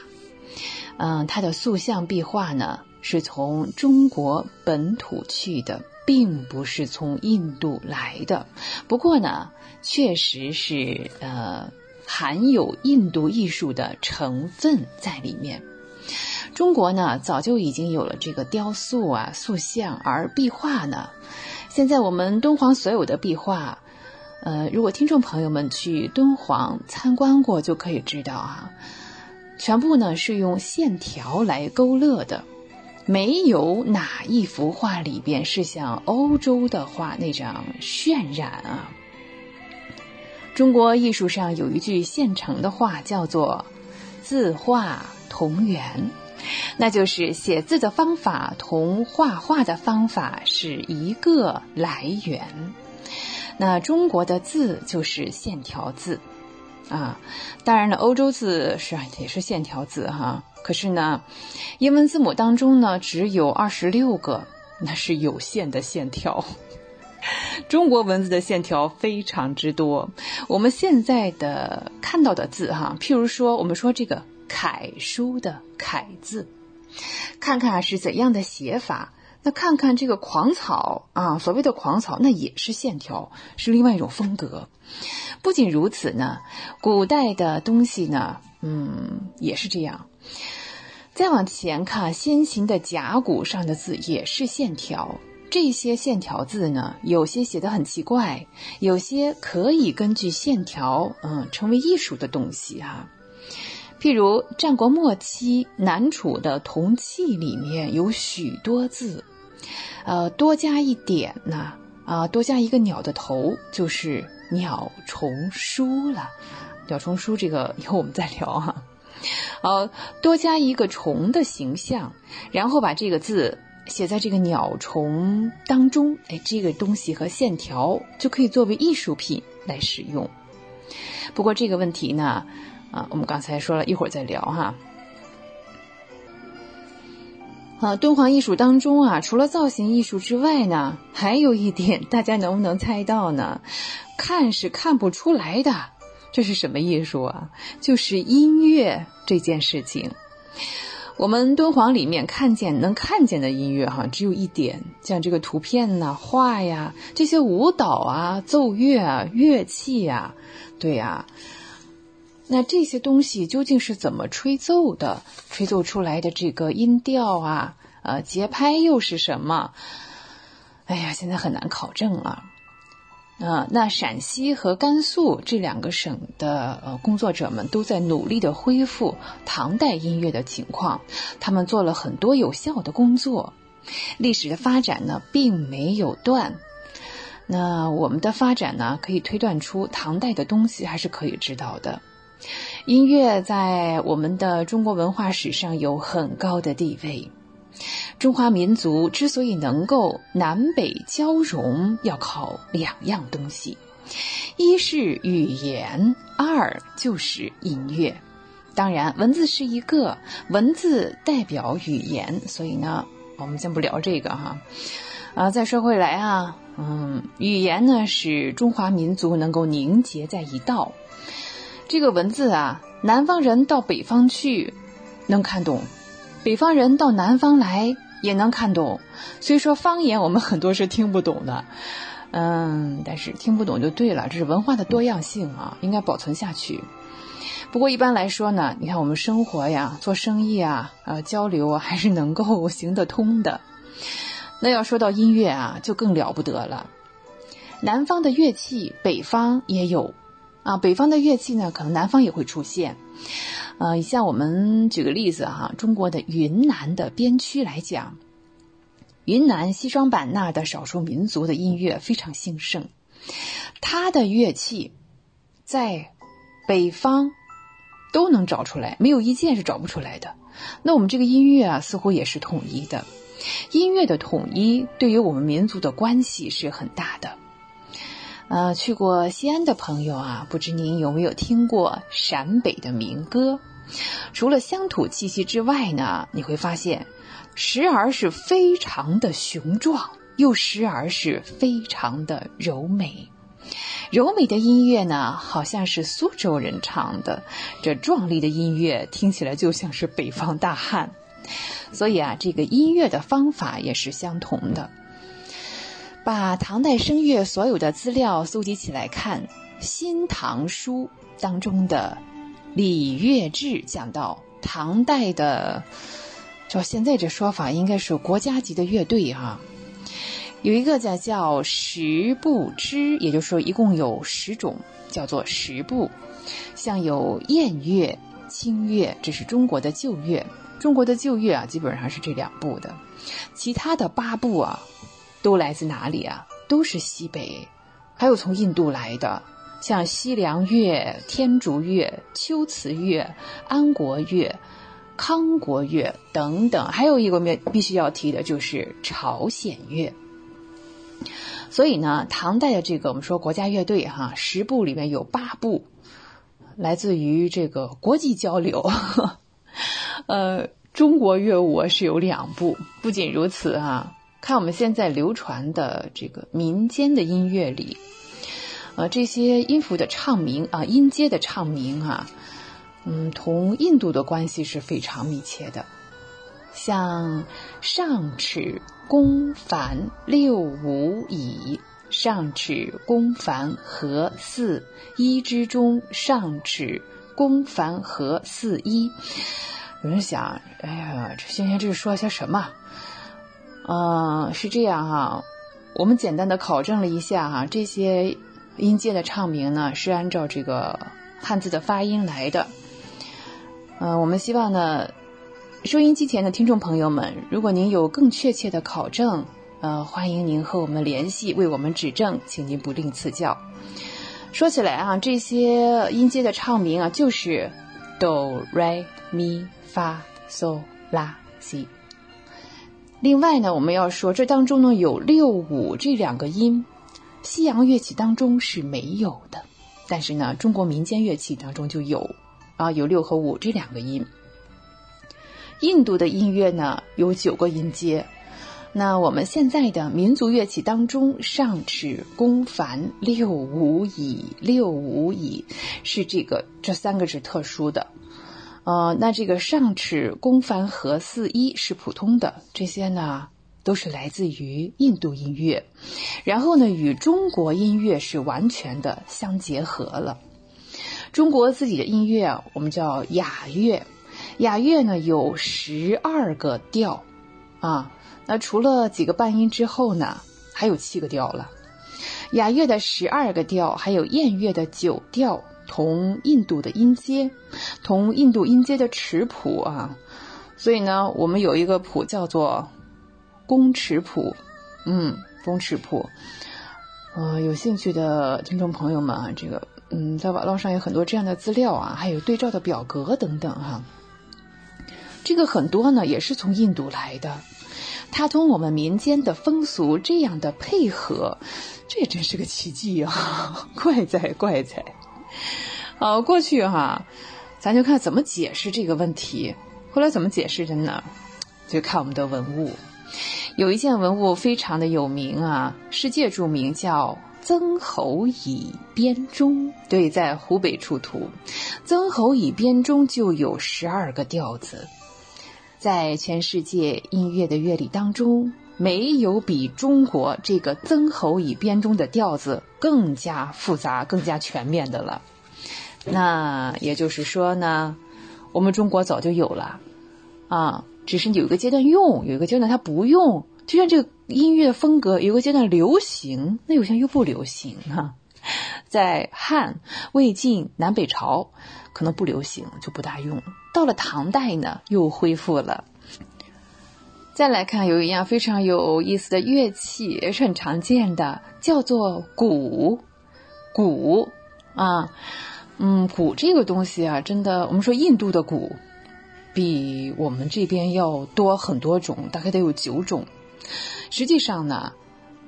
嗯，它的塑像、壁画呢，是从中国本土去的。并不是从印度来的，不过呢，确实是呃含有印度艺术的成分在里面。中国呢，早就已经有了这个雕塑啊、塑像，而壁画呢，现在我们敦煌所有的壁画，呃，如果听众朋友们去敦煌参观过，就可以知道啊，全部呢是用线条来勾勒的。没有哪一幅画里边是像欧洲的画那样渲染啊。中国艺术上有一句现成的话，叫做“字画同源”，那就是写字的方法同画画的方法是一个来源。那中国的字就是线条字啊，当然了，欧洲字是也是线条字哈。可是呢，英文字母当中呢只有二十六个，那是有限的线条。[LAUGHS] 中国文字的线条非常之多。我们现在的看到的字哈，譬如说我们说这个楷书的楷字，看看是怎样的写法。那看看这个狂草啊，所谓的狂草，那也是线条，是另外一种风格。不仅如此呢，古代的东西呢，嗯，也是这样。再往前看，先秦的甲骨上的字也是线条。这些线条字呢，有些写的很奇怪，有些可以根据线条，嗯，成为艺术的东西哈。譬如战国末期南楚的铜器里面有许多字，呃，多加一点呢，啊，多加一个鸟的头，就是鸟虫书了。鸟虫书这个以后我们再聊哈。呃，多加一个虫的形象，然后把这个字写在这个鸟虫当中，哎，这个东西和线条就可以作为艺术品来使用。不过这个问题呢，啊，我们刚才说了一会儿再聊哈。啊，敦煌艺术当中啊，除了造型艺术之外呢，还有一点，[LAUGHS] 大家能不能猜到呢？看是看不出来的。这是什么艺术啊？就是音乐这件事情。我们敦煌里面看见能看见的音乐哈，只有一点，像这个图片呐、画呀、这些舞蹈啊、奏乐啊、乐器呀，对呀。那这些东西究竟是怎么吹奏的？吹奏出来的这个音调啊，呃，节拍又是什么？哎呀，现在很难考证了。啊，那陕西和甘肃这两个省的呃工作者们都在努力的恢复唐代音乐的情况，他们做了很多有效的工作。历史的发展呢，并没有断。那我们的发展呢，可以推断出唐代的东西还是可以知道的。音乐在我们的中国文化史上有很高的地位。中华民族之所以能够南北交融，要靠两样东西：一是语言，二就是音乐。当然，文字是一个，文字代表语言，所以呢，我们先不聊这个哈。啊，再说回来啊，嗯，语言呢，使中华民族能够凝结在一道。这个文字啊，南方人到北方去能看懂。北方人到南方来也能看懂，虽说方言我们很多是听不懂的，[LAUGHS] 嗯，但是听不懂就对了，这是文化的多样性啊，应该保存下去。不过一般来说呢，你看我们生活呀、做生意啊、呃交流啊，还是能够行得通的。那要说到音乐啊，就更了不得了。南方的乐器，北方也有啊，北方的乐器呢，可能南方也会出现。呃，像我们举个例子哈，中国的云南的边区来讲，云南西双版纳的少数民族的音乐非常兴盛，它的乐器在北方都能找出来，没有一件是找不出来的。那我们这个音乐啊，似乎也是统一的。音乐的统一对于我们民族的关系是很大的。呃，去过西安的朋友啊，不知您有没有听过陕北的民歌？除了乡土气息之外呢，你会发现，时而是非常的雄壮，又时而是非常的柔美。柔美的音乐呢，好像是苏州人唱的；这壮丽的音乐听起来就像是北方大汉。所以啊，这个音乐的方法也是相同的。把唐代声乐所有的资料搜集起来看，《新唐书》当中的礼乐志讲到唐代的，照现在这说法，应该是国家级的乐队哈。有一个叫叫十部支，也就是说一共有十种，叫做十部。像有燕乐、清乐，这是中国的旧乐。中国的旧乐啊，基本上是这两部的。其他的八部啊，都来自哪里啊？都是西北，还有从印度来的，像西凉乐、天竺乐、秋瓷乐、安国乐、康国乐等等。还有一个必必须要提的就是朝鲜乐。所以呢，唐代的这个我们说国家乐队哈，十部里面有八部来自于这个国际交流。[LAUGHS] 呃，中国乐舞是有两部。不仅如此啊，看我们现在流传的这个民间的音乐里，呃，这些音符的唱名啊，音阶的唱名啊，嗯，同印度的关系是非常密切的。像上尺。宫凡六五乙，上尺宫凡和四一之中，上尺宫凡和四一。有人想，哎呀，这先贤这是说些什么？嗯，是这样哈，我们简单的考证了一下哈，这些音阶的唱名呢，是按照这个汉字的发音来的。嗯，我们希望呢。收音机前的听众朋友们，如果您有更确切的考证，呃，欢迎您和我们联系，为我们指正，请您不吝赐教。说起来啊，这些音阶的唱名啊，就是哆、来、咪、发、嗦、拉、西。另外呢，我们要说，这当中呢有六五这两个音，西洋乐器当中是没有的，但是呢，中国民间乐器当中就有啊，有六和五这两个音。印度的音乐呢有九个音阶，那我们现在的民族乐器当中，上尺、宫凡、六五乙、六五乙是这个这三个是特殊的，呃，那这个上尺、宫凡和四一是普通的，这些呢都是来自于印度音乐，然后呢与中国音乐是完全的相结合了。中国自己的音乐啊，我们叫雅乐。雅乐呢有十二个调，啊，那除了几个半音之后呢，还有七个调了。雅乐的十二个调，还有燕乐的九调，同印度的音阶，同印度音阶的尺谱啊。所以呢，我们有一个谱叫做宫尺谱，嗯，宫尺谱。呃，有兴趣的听众朋友们啊，这个嗯，在网络上有很多这样的资料啊，还有对照的表格等等哈。这个很多呢，也是从印度来的，它同我们民间的风俗这样的配合，这也真是个奇迹啊！怪 [LAUGHS] 哉怪哉！[LAUGHS] 好，过去哈，咱就看怎么解释这个问题。后来怎么解释的呢？就看我们的文物，有一件文物非常的有名啊，世界著名，叫曾侯乙编钟。对，在湖北出土，曾侯乙编钟就有十二个调子。在全世界音乐的乐理当中，没有比中国这个曾侯乙编钟的调子更加复杂、更加全面的了。那也就是说呢，我们中国早就有了啊，只是有一个阶段用，有一个阶段它不用。就像这个音乐风格，有个阶段流行，那有些又不流行哈。在汉、魏晋南北朝。可能不流行，就不大用。到了唐代呢，又恢复了。再来看，有一样非常有意思的乐器，也是很常见的，叫做鼓。鼓啊，嗯，鼓这个东西啊，真的，我们说印度的鼓比我们这边要多很多种，大概得有九种。实际上呢，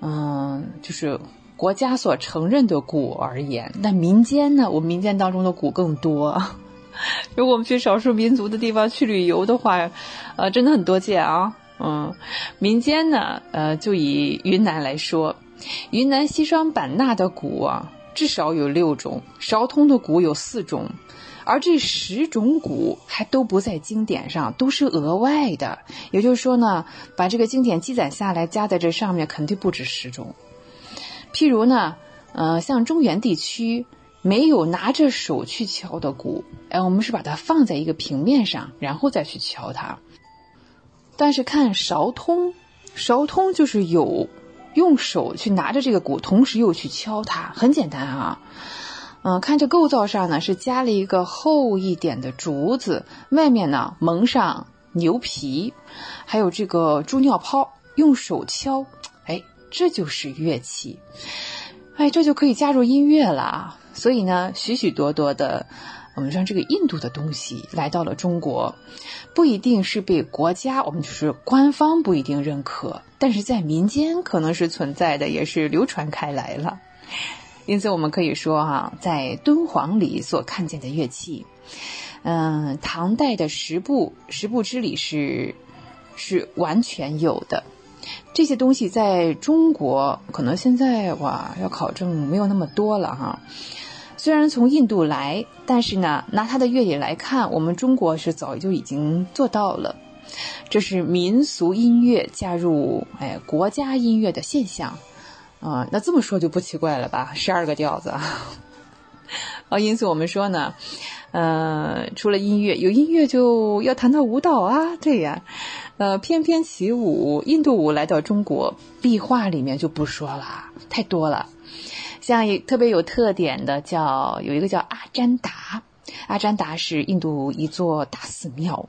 嗯，就是。国家所承认的鼓而言，那民间呢？我们民间当中的鼓更多。[LAUGHS] 如果我们去少数民族的地方去旅游的话，呃，真的很多见啊。嗯，民间呢，呃，就以云南来说，云南西双版纳的鼓啊，至少有六种；昭通的鼓有四种，而这十种鼓还都不在经典上，都是额外的。也就是说呢，把这个经典积攒下来，加在这上面，肯定不止十种。譬如呢，呃，像中原地区没有拿着手去敲的鼓，哎，我们是把它放在一个平面上，然后再去敲它。但是看勺通，勺通就是有用手去拿着这个鼓，同时又去敲它，很简单啊。嗯，看这构造上呢，是加了一个厚一点的竹子，外面呢蒙上牛皮，还有这个猪尿泡，用手敲，哎，这就是乐器，哎，这就可以加入音乐了啊。所以呢，许许多多的，我们说这个印度的东西来到了中国，不一定是被国家，我们就是官方不一定认可，但是在民间可能是存在的，也是流传开来了。因此，我们可以说哈，在敦煌里所看见的乐器，嗯，唐代的十部十部之里是是完全有的。这些东西在中国可能现在哇要考证没有那么多了哈。虽然从印度来，但是呢，拿它的乐理来看，我们中国是早就已经做到了。这是民俗音乐加入哎国家音乐的现象。啊，那这么说就不奇怪了吧？十二个调子啊，啊，[LAUGHS] 因此我们说呢，呃，除了音乐，有音乐就要谈到舞蹈啊，对呀，呃，翩翩起舞，印度舞来到中国，壁画里面就不说了，太多了。像一特别有特点的叫有一个叫阿占达，阿占达是印度一座大寺庙，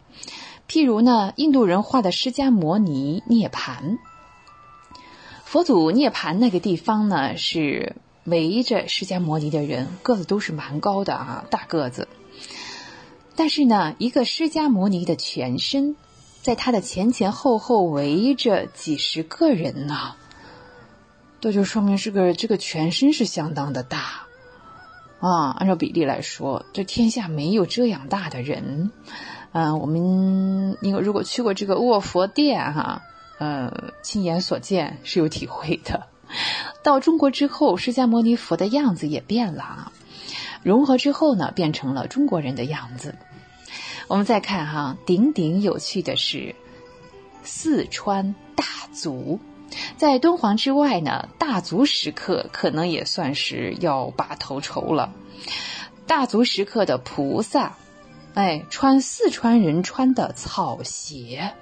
譬如呢，印度人画的释迦摩尼涅盘。佛祖涅盘那个地方呢，是围着释迦摩尼的人，个子都是蛮高的啊，大个子。但是呢，一个释迦摩尼的全身，在他的前前后后围着几十个人呢，这就说明这个这个全身是相当的大啊。按照比例来说，这天下没有这样大的人。嗯，我们因为如果去过这个卧佛殿哈。呃，亲眼所见是有体会的。到中国之后，释迦牟尼佛的样子也变了啊。融合之后呢，变成了中国人的样子。我们再看哈，顶顶有趣的是，四川大足，在敦煌之外呢，大足石刻可能也算是要把头筹了。大足石刻的菩萨，哎，穿四川人穿的草鞋。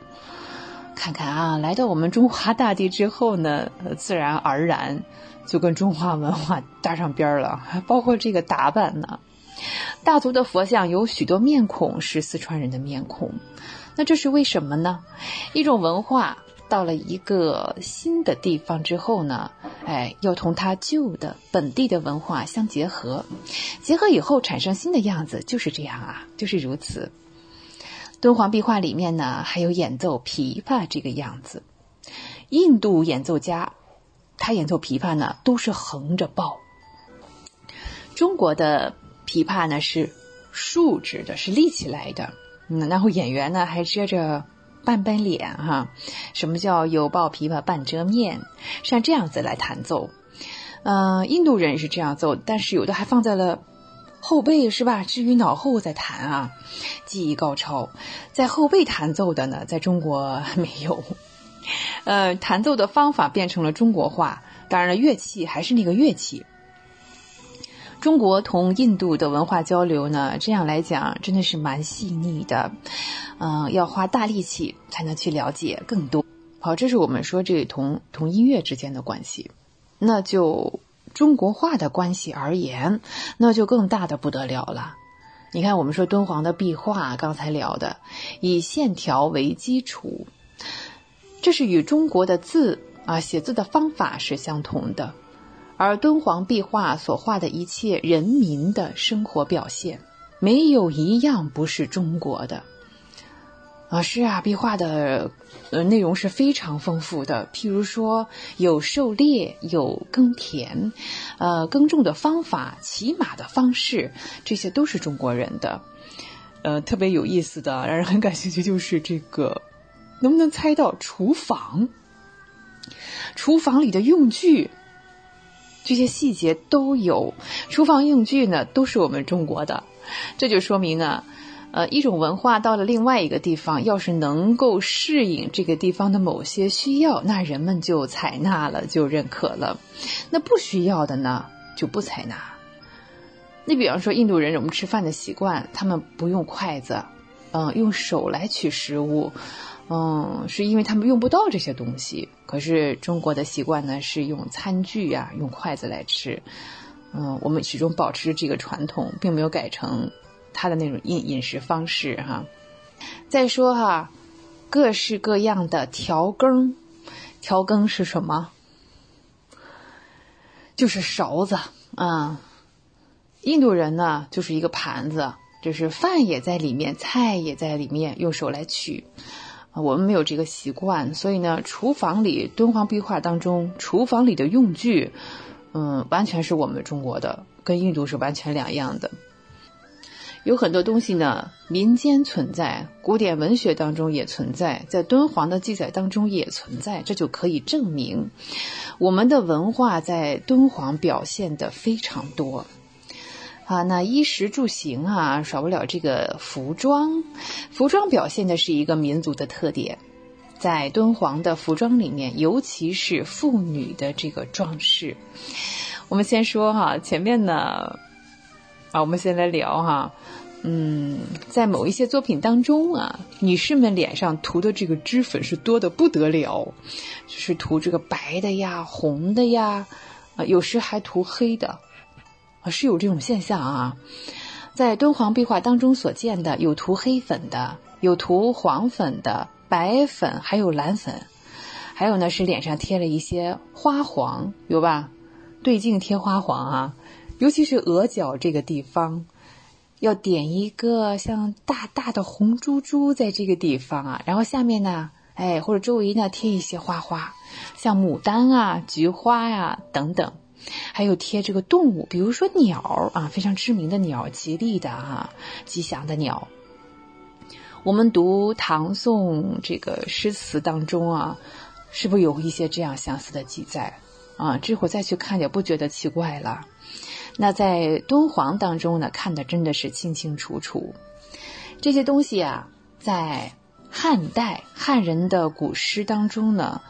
看看啊，来到我们中华大地之后呢，自然而然就跟中华文化搭上边儿了，还包括这个打扮呢。大足的佛像有许多面孔是四川人的面孔，那这是为什么呢？一种文化到了一个新的地方之后呢，哎，要同它旧的本地的文化相结合，结合以后产生新的样子，就是这样啊，就是如此。敦煌壁画里面呢，还有演奏琵琶这个样子。印度演奏家，他演奏琵琶呢，都是横着抱。中国的琵琶呢是竖直的，是立起来的。嗯，然后演员呢还遮着半边脸哈。什么叫有抱琵琶半遮面？像这样子来弹奏。嗯，印度人是这样奏，但是有的还放在了。后背是吧？至于脑后再弹啊，技艺高超。在后背弹奏的呢，在中国没有。呃，弹奏的方法变成了中国化，当然了，乐器还是那个乐器。中国同印度的文化交流呢，这样来讲真的是蛮细腻的，嗯，要花大力气才能去了解更多。好，这是我们说这同同音乐之间的关系，那就。中国画的关系而言，那就更大的不得了了。你看，我们说敦煌的壁画，刚才聊的以线条为基础，这是与中国的字啊写字的方法是相同的。而敦煌壁画所画的一切人民的生活表现，没有一样不是中国的。啊，是啊，壁画的呃内容是非常丰富的。譬如说，有狩猎，有耕田，呃，耕种的方法，骑马的方式，这些都是中国人的。呃，特别有意思的，让人很感兴趣，就是这个，能不能猜到厨房？厨房里的用具，这些细节都有。厨房用具呢，都是我们中国的，这就说明呢。呃，一种文化到了另外一个地方，要是能够适应这个地方的某些需要，那人们就采纳了，就认可了；那不需要的呢，就不采纳。你比方说印度人，我们吃饭的习惯，他们不用筷子，嗯，用手来取食物，嗯，是因为他们用不到这些东西。可是中国的习惯呢，是用餐具呀，用筷子来吃，嗯，我们始终保持着这个传统，并没有改成他的那种饮饮食方式哈。再说哈，各式各样的调羹，调羹是什么？就是勺子啊。印度人呢，就是一个盘子，就是饭也在里面，菜也在里面，用手来取。啊我们没有这个习惯，所以呢，厨房里敦煌壁画当中，厨房里的用具，嗯，完全是我们中国的，跟印度是完全两样的。有很多东西呢，民间存在，古典文学当中也存在，在敦煌的记载当中也存在，这就可以证明我们的文化在敦煌表现的非常多。啊，那衣食住行啊，少不了这个服装。服装表现的是一个民族的特点，在敦煌的服装里面，尤其是妇女的这个装饰。我们先说哈，前面呢，啊，我们先来聊哈，嗯，在某一些作品当中啊，女士们脸上涂的这个脂粉是多的不得了，就是涂这个白的呀、红的呀，啊，有时还涂黑的。啊，是有这种现象啊，在敦煌壁画当中所见的，有涂黑粉的，有涂黄粉的，白粉还有蓝粉，还有呢是脸上贴了一些花黄，有吧？对镜贴花黄啊，尤其是额角这个地方，要点一个像大大的红珠珠在这个地方啊，然后下面呢，哎，或者周围呢贴一些花花，像牡丹啊、菊花呀等等。还有贴这个动物，比如说鸟啊，非常知名的鸟，吉利的哈，吉祥的鸟。我们读唐宋这个诗词当中啊，是不是有一些这样相似的记载啊？这会儿再去看也不觉得奇怪了。那在敦煌当中呢，看的真的是清清楚楚。这些东西啊，在汉代汉人的古诗当中呢，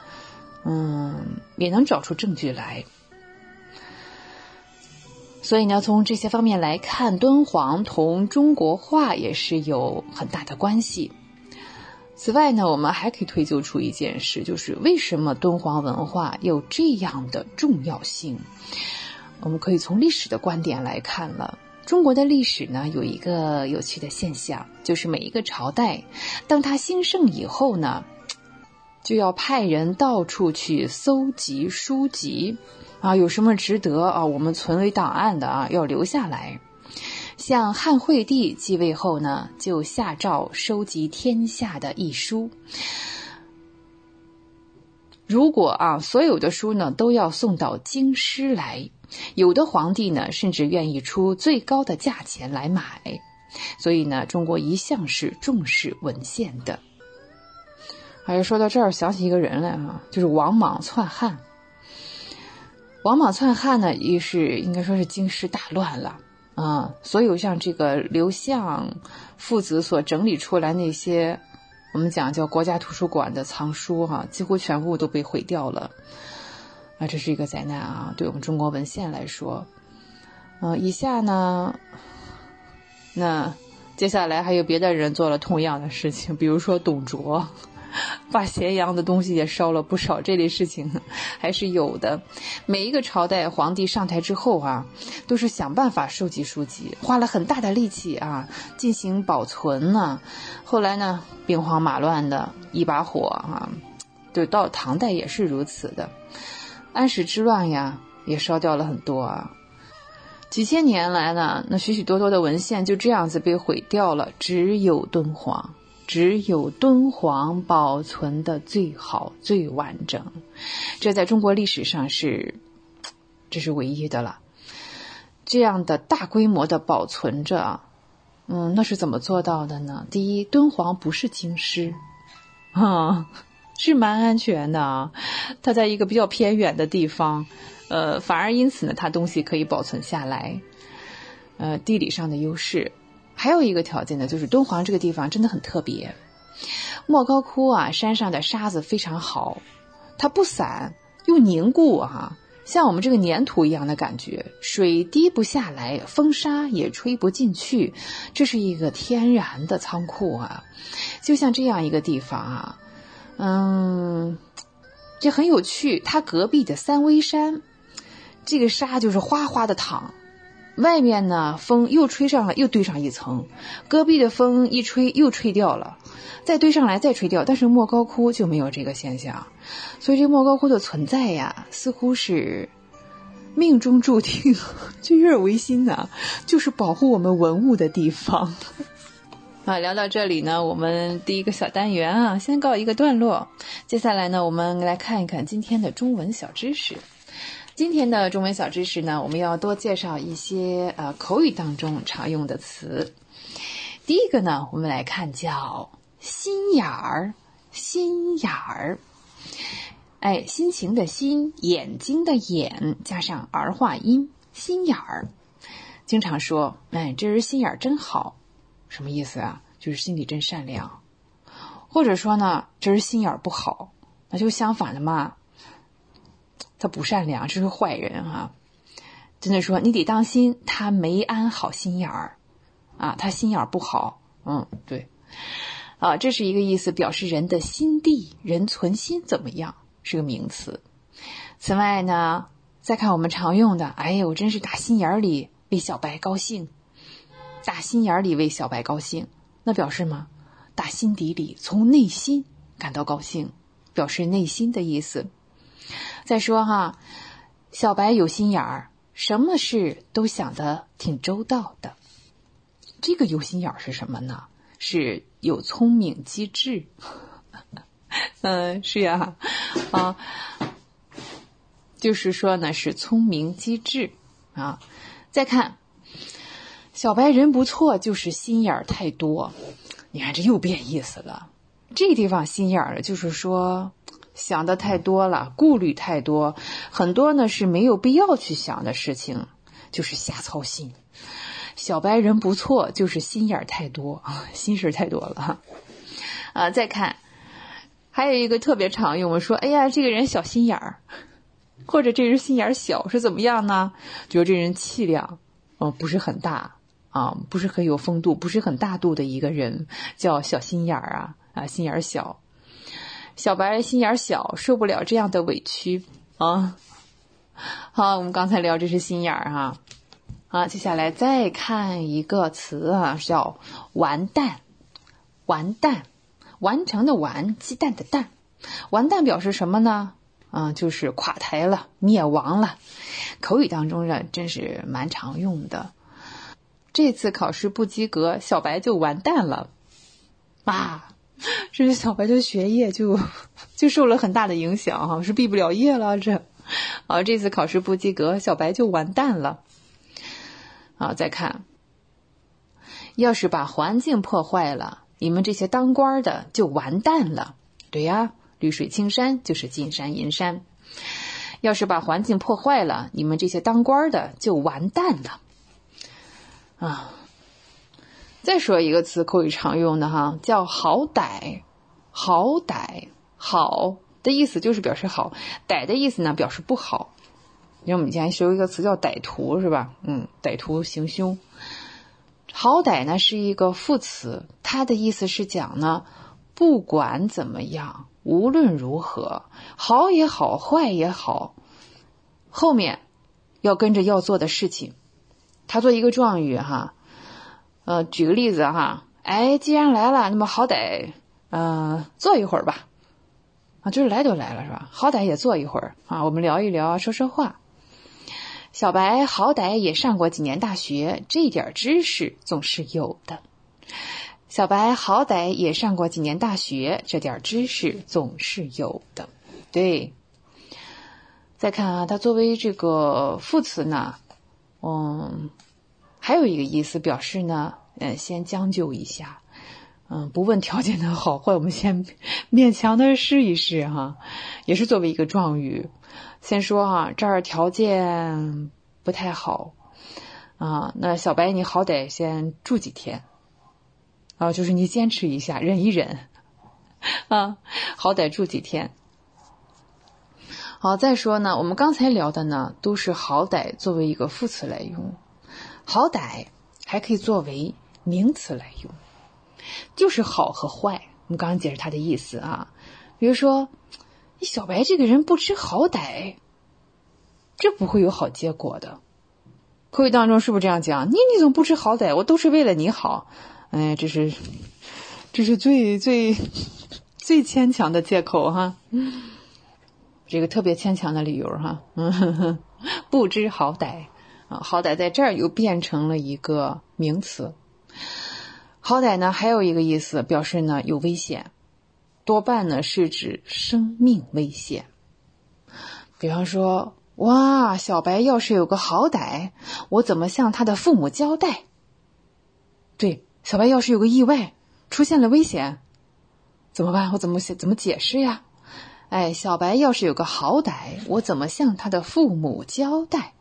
嗯，也能找出证据来。所以呢，从这些方面来看，敦煌同中国画也是有很大的关系。此外呢，我们还可以推究出一件事，就是为什么敦煌文化有这样的重要性？我们可以从历史的观点来看了。中国的历史呢，有一个有趣的现象，就是每一个朝代，当它兴盛以后呢，就要派人到处去搜集书籍。啊，有什么值得啊？我们存为档案的啊，要留下来。像汉惠帝继位后呢，就下诏收集天下的一书。如果啊，所有的书呢都要送到京师来，有的皇帝呢甚至愿意出最高的价钱来买。所以呢，中国一向是重视文献的。哎，说到这儿，想起一个人来啊，就是王莽篡汉。王莽篡汉呢，也是应该说是京师大乱了啊！所有像这个刘向父子所整理出来那些，我们讲叫国家图书馆的藏书哈，几乎全部都被毁掉了啊！这是一个灾难啊！对我们中国文献来说，嗯，以下呢，那接下来还有别的人做了同样的事情，比如说董卓。[LAUGHS] 把咸阳的东西也烧了不少，这类事情还是有的。每一个朝代皇帝上台之后啊，都是想办法收集书籍，花了很大的力气啊，进行保存呢。后来呢，兵荒马乱的一把火啊，就到唐代也是如此的。安史之乱呀，也烧掉了很多啊。几千年来呢，那许许多多的文献就这样子被毁掉了，只有敦煌。只有敦煌保存的最好、最完整，这在中国历史上是，这是唯一的了。这样的大规模的保存着，嗯，那是怎么做到的呢？第一，敦煌不是京师，啊，是蛮安全的啊。它在一个比较偏远的地方，呃，反而因此呢，它东西可以保存下来，呃，地理上的优势。还有一个条件呢，就是敦煌这个地方真的很特别。莫高窟啊，山上的沙子非常好，它不散又凝固啊，像我们这个粘土一样的感觉，水滴不下来，风沙也吹不进去，这是一个天然的仓库啊。就像这样一个地方啊，嗯，这很有趣。它隔壁的三危山，这个沙就是哗哗的淌，外面呢风又吹上了，又堆上一层，戈壁的风一吹又吹掉了，再堆上来再吹掉。但是莫高窟就没有这个现象。所以这莫高窟的存在呀，似乎是命中注定，[LAUGHS] 就有点违心呐，就是保护我们文物的地方。[LAUGHS] 啊，聊到这里呢，我们第一个小单元啊，先告一个段落。接下来呢，我们来看一看今天的中文小知识。今天的中文小知识呢，我们要多介绍一些呃口语当中常用的词。第一个呢，我们来看叫心眼儿，心眼儿。哎，心情的心，眼睛的眼，加上儿化音，心眼儿。经常说，哎，这人心眼儿真好，什么意思啊？就是心里真善良。或者说呢，这人心眼儿不好，那就相反的嘛，他不善良，这是坏人啊。真的说，你得当心，他没安好心眼儿啊，他心眼儿不好。嗯，对，啊，这是一个意思，表示人的心地，人存心怎么样。是个名词。此外呢，再看我们常用的，哎呀，我真是打心眼里为小白高兴，打心眼里为小白高兴，那表示吗？打心底里从内心感到高兴，表示内心的意思。再说哈，小白有心眼儿，什么事都想得挺周到的。这个有心眼儿是什么呢？是有聪明机智。[LAUGHS] 嗯，是呀，啊，就是说呢，是聪明机智啊。再看，小白人不错，就是心眼儿太多。你看这又变意思了。这个地方心眼儿就是说想的太多了，顾虑太多，很多呢是没有必要去想的事情，就是瞎操心。小白人不错，就是心眼儿太多啊，心事太多了。啊，再看。还有一个特别常用，我说：“哎呀，这个人小心眼儿，或者这人心眼儿小是怎么样呢？就是这人气量，哦，不是很大啊，不是很有风度，不是很大度的一个人，叫小心眼儿啊啊，心眼儿小。小白心眼小，受不了这样的委屈啊。好，我们刚才聊这是心眼儿哈，好，接下来再看一个词啊，叫完蛋，完蛋。”完成的完，鸡蛋的蛋，完蛋表示什么呢？啊，就是垮台了，灭亡了。口语当中呢，真是蛮常用的。这次考试不及格，小白就完蛋了啊！[LAUGHS] 这是小白的学业就就受了很大的影响哈，是毕不了业了。这啊，这次考试不及格，小白就完蛋了。好，再看，要是把环境破坏了。你们这些当官的就完蛋了，对呀，绿水青山就是金山银山。要是把环境破坏了，你们这些当官的就完蛋了。啊，再说一个词，口语常用的哈，叫好歹。好歹，好的意思就是表示好，歹的意思呢表示不好。你看我们以前学过一个词叫歹徒，是吧？嗯，歹徒行凶。好歹呢是一个副词，它的意思是讲呢，不管怎么样，无论如何，好也好，坏也好，后面要跟着要做的事情。它做一个状语哈，呃，举个例子哈，哎，既然来了，那么好歹，嗯，坐一会儿吧，啊，就是来都来了是吧？好歹也坐一会儿啊，我们聊一聊，说说话。小白好歹也上过几年大学，这点知识总是有的。小白好歹也上过几年大学，这点知识总是有的。对，再看啊，它作为这个副词呢，嗯，还有一个意思表示呢，嗯，先将就一下，嗯，不问条件的好坏，我们先勉强的试一试哈，也是作为一个状语。先说啊，这儿条件不太好啊。那小白，你好歹先住几天啊，就是你坚持一下，忍一忍啊，好歹住几天。好，再说呢，我们刚才聊的呢，都是好歹作为一个副词来用，好歹还可以作为名词来用，就是好和坏。我们刚刚解释它的意思啊，比如说，你小白这个人不知好歹，这不会有好结果的。口语当中是不是这样讲？你你怎么不知好歹？我都是为了你好，哎，这是这是最最最牵强的借口哈。这个特别牵强的理由哈，嗯，[LAUGHS] 不知好歹啊，好歹在这儿又变成了一个名词。好歹呢，还有一个意思，表示呢有危险，多半呢是指生命危险。比方说，哇，小白要是有个好歹，我怎么向他的父母交代？对，小白要是有个意外，出现了危险，怎么办？我怎么怎么解释呀？哎，小白要是有个好歹，我怎么向他的父母交代？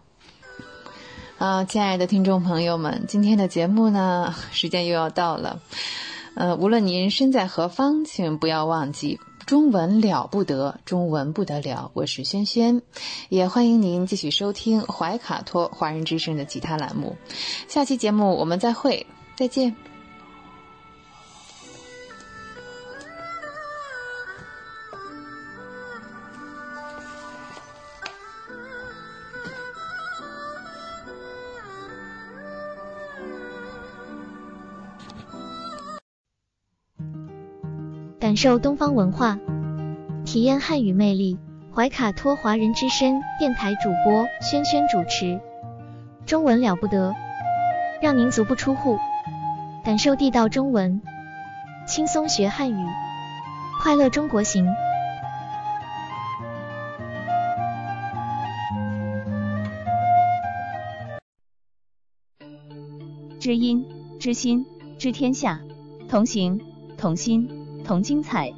啊，亲爱的听众朋友们，今天的节目呢，时间又要到了。呃，无论您身在何方，请不要忘记中文了不得，中文不得了。我是轩轩，也欢迎您继续收听怀卡托华人之声的其他栏目。下期节目我们再会，再见。感受东方文化，体验汉语魅力。怀卡托华人之声电台主播轩轩主持，中文了不得，让您足不出户，感受地道中文，轻松学汉语，快乐中国行。知音、知心、知天下，同行、同心。同精彩，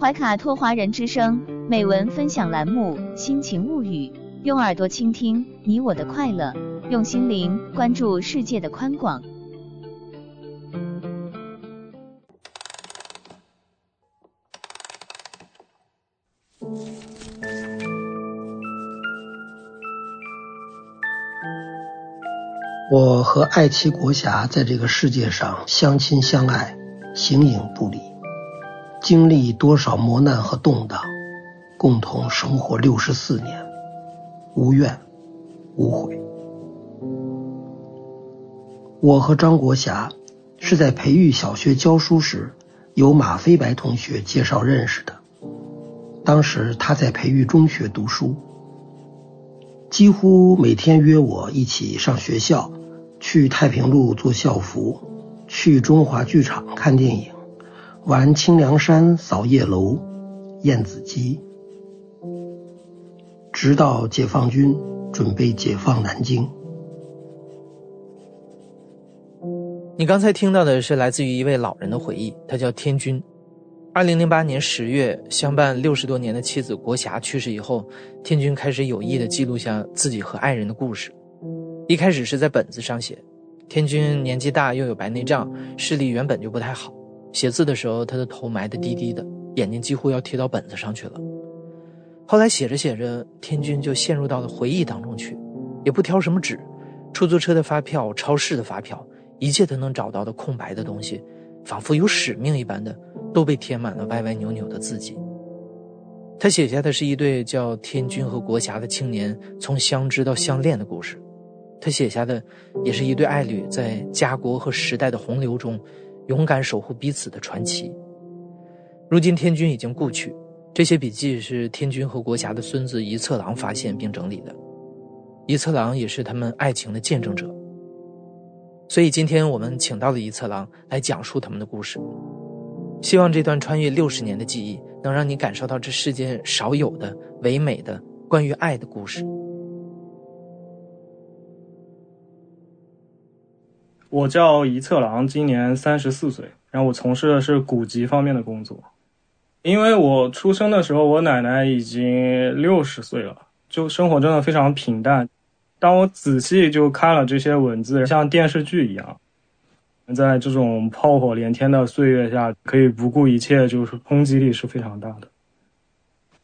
怀卡托华人之声美文分享栏目《心情物语》，用耳朵倾听你我的快乐，用心灵关注世界的宽广。我和爱妻国霞在这个世界上相亲相爱，形影不离。经历多少磨难和动荡，共同生活六十四年，无怨无悔。我和张国霞是在培育小学教书时，由马飞白同学介绍认识的。当时他在培育中学读书，几乎每天约我一起上学校，去太平路做校服，去中华剧场看电影。玩清凉山、扫叶楼、燕子矶，直到解放军准备解放南京。你刚才听到的是来自于一位老人的回忆，他叫天军。二零零八年十月，相伴六十多年的妻子国霞去世以后，天军开始有意的记录下自己和爱人的故事。一开始是在本子上写，天军年纪大又有白内障，视力原本就不太好。写字的时候，他的头埋得低低的，眼睛几乎要贴到本子上去了。后来写着写着，天君就陷入到了回忆当中去，也不挑什么纸，出租车的发票、超市的发票，一切他能找到的空白的东西，仿佛有使命一般的，都被填满了歪歪扭扭的字迹。他写下的是一对叫天君和国霞的青年从相知到相恋的故事，他写下的也是一对爱侣在家国和时代的洪流中。勇敢守护彼此的传奇。如今天君已经故去，这些笔记是天君和国霞的孙子一策郎发现并整理的。一策郎也是他们爱情的见证者。所以今天我们请到了一策郎来讲述他们的故事。希望这段穿越六十年的记忆，能让你感受到这世间少有的唯美的关于爱的故事。我叫一策郎，今年三十四岁，然后我从事的是古籍方面的工作。因为我出生的时候，我奶奶已经六十岁了，就生活真的非常平淡。当我仔细就看了这些文字，像电视剧一样，在这种炮火连天的岁月下，可以不顾一切，就是冲击力是非常大的。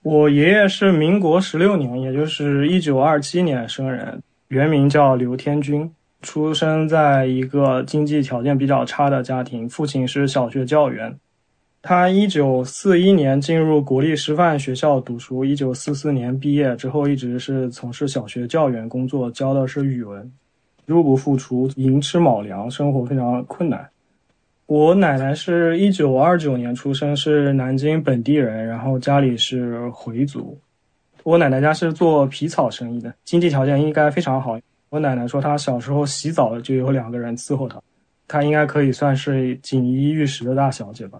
我爷爷是民国十六年，也就是一九二七年生人，原名叫刘天军，出生在一个经济条件比较差的家庭，父亲是小学教员。他一九四一年进入国立师范学校读书，一九四四年毕业之后，一直是从事小学教员工作，教的是语文，入不敷出，寅吃卯粮，生活非常困难。我奶奶是一九二九年出生，是南京本地人，然后家里是回族。我奶奶家是做皮草生意的，经济条件应该非常好。我奶奶说，她小时候洗澡就有两个人伺候她，她应该可以算是锦衣玉食的大小姐吧。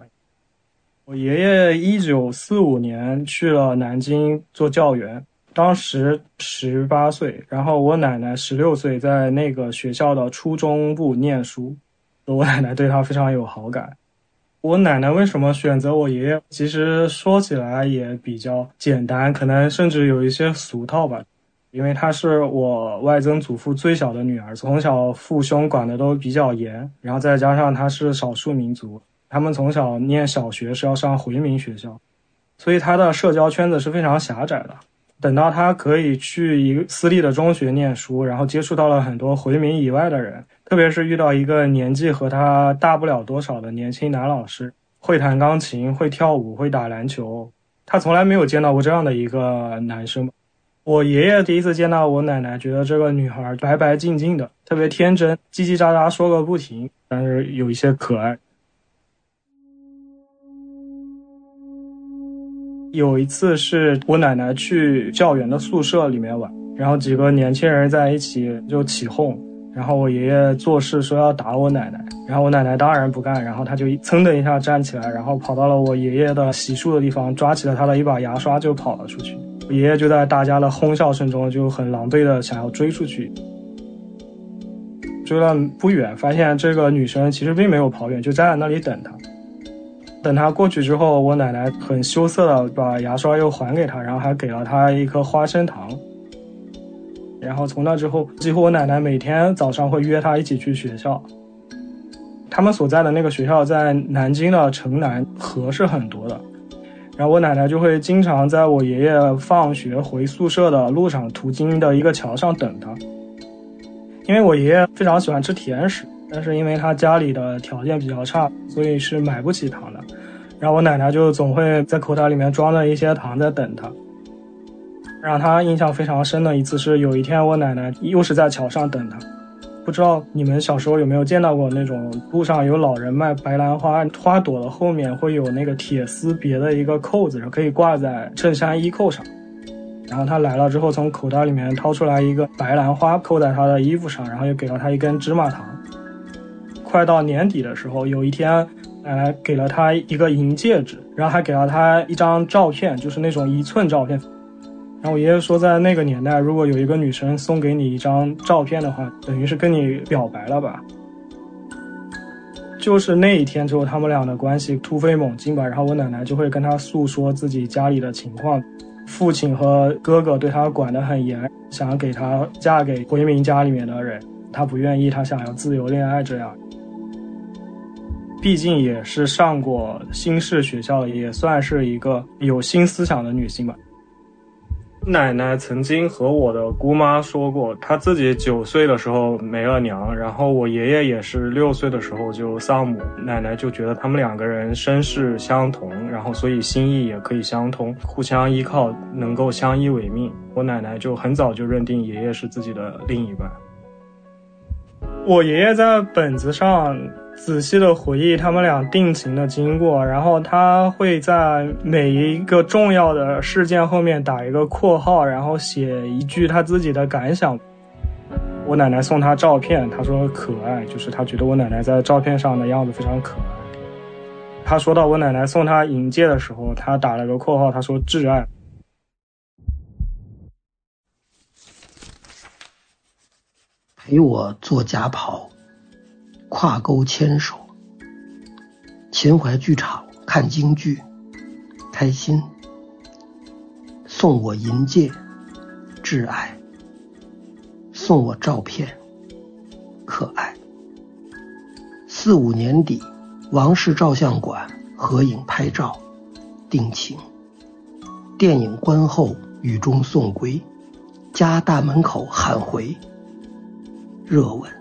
我爷爷一九四五年去了南京做教员，当时十八岁，然后我奶奶十六岁，在那个学校的初中部念书。我奶奶对他非常有好感。我奶奶为什么选择我爷爷？其实说起来也比较简单，可能甚至有一些俗套吧。因为她是我外曾祖父最小的女儿，从小父兄管的都比较严，然后再加上她是少数民族，他们从小念小学是要上回民学校，所以她的社交圈子是非常狭窄的。等到她可以去一个私立的中学念书，然后接触到了很多回民以外的人。特别是遇到一个年纪和他大不了多少的年轻男老师，会弹钢琴，会跳舞，会打篮球。他从来没有见到过这样的一个男生。我爷爷第一次见到我奶奶，觉得这个女孩白白净净的，特别天真，叽叽喳喳说个不停，但是有一些可爱。有一次是我奶奶去教员的宿舍里面玩，然后几个年轻人在一起就起哄。然后我爷爷做事说要打我奶奶，然后我奶奶当然不干，然后他就噌的一下站起来，然后跑到了我爷爷的洗漱的地方，抓起了他的一把牙刷就跑了出去。爷爷就在大家的哄笑声中就很狼狈的想要追出去，追了不远，发现这个女生其实并没有跑远，就站在那里等他。等他过去之后，我奶奶很羞涩的把牙刷又还给他，然后还给了他一颗花生糖。然后从那之后，几乎我奶奶每天早上会约他一起去学校。他们所在的那个学校在南京的城南，河是很多的。然后我奶奶就会经常在我爷爷放学回宿舍的路上途经的一个桥上等他。因为我爷爷非常喜欢吃甜食，但是因为他家里的条件比较差，所以是买不起糖的。然后我奶奶就总会在口袋里面装着一些糖在等他。让他印象非常深的一次是，有一天我奶奶又是在桥上等他。不知道你们小时候有没有见到过那种路上有老人卖白兰花，花朵的后面会有那个铁丝别的一个扣子，可以挂在衬衫衣扣上。然后他来了之后，从口袋里面掏出来一个白兰花，扣在他的衣服上，然后又给了他一根芝麻糖。快到年底的时候，有一天奶奶给了他一个银戒指，然后还给了他一张照片，就是那种一寸照片。然后我爷爷说，在那个年代，如果有一个女生送给你一张照片的话，等于是跟你表白了吧。就是那一天之后，他们俩的关系突飞猛进吧。然后我奶奶就会跟他诉说自己家里的情况，父亲和哥哥对她管得很严，想要给她嫁给回民家里面的人，她不愿意，她想要自由恋爱这样。毕竟也是上过新式学校，也算是一个有新思想的女性吧。奶奶曾经和我的姑妈说过，她自己九岁的时候没了娘，然后我爷爷也是六岁的时候就丧母。奶奶就觉得他们两个人身世相同，然后所以心意也可以相通，互相依靠，能够相依为命。我奶奶就很早就认定爷爷是自己的另一半。我爷爷在本子上。仔细的回忆他们俩定情的经过，然后他会在每一个重要的事件后面打一个括号，然后写一句他自己的感想。我奶奶送他照片，他说可爱，就是他觉得我奶奶在照片上的样子非常可爱。他说到我奶奶送他银戒的时候，他打了个括号，他说挚爱。陪我做假跑。跨沟牵手，秦淮剧场看京剧，开心。送我银戒，挚爱。送我照片，可爱。四五年底，王氏照相馆合影拍照，定情。电影观后雨中送归，家大门口喊回。热吻。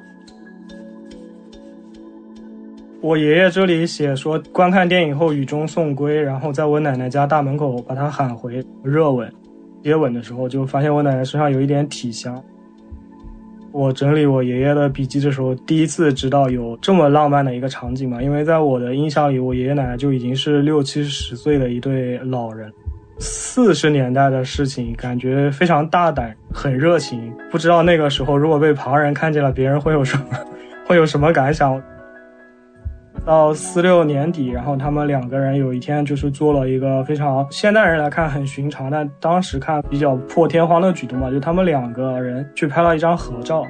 我爷爷这里写说，观看电影后雨中送归，然后在我奶奶家大门口把她喊回。热吻，接吻的时候就发现我奶奶身上有一点体香。我整理我爷爷的笔记的时候，第一次知道有这么浪漫的一个场景嘛？因为在我的印象里，我爷爷奶奶就已经是六七十岁的一对老人。四十年代的事情，感觉非常大胆，很热情。不知道那个时候如果被旁人看见了，别人会有什么，[LAUGHS] 会有什么感想？到四六年底，然后他们两个人有一天就是做了一个非常现代人来看很寻常，但当时看比较破天荒的举动嘛，就他们两个人去拍了一张合照。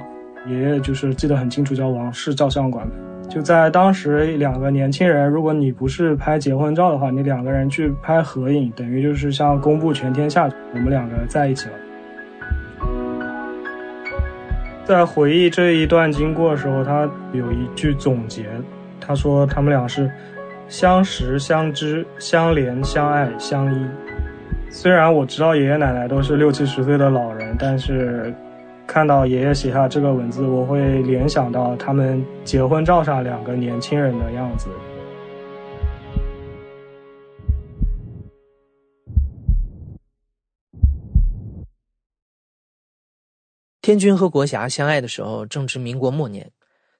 爷爷就是记得很清楚，叫王氏照相馆。就在当时，两个年轻人，如果你不是拍结婚照的话，你两个人去拍合影，等于就是像公布全天下，我们两个在一起了。在回忆这一段经过的时候，他有一句总结。他说：“他们俩是相识、相知、相怜、相爱、相依。虽然我知道爷爷奶奶都是六七十岁的老人，但是看到爷爷写下这个文字，我会联想到他们结婚照上两个年轻人的样子。”天君和国霞相爱的时候，正值民国末年。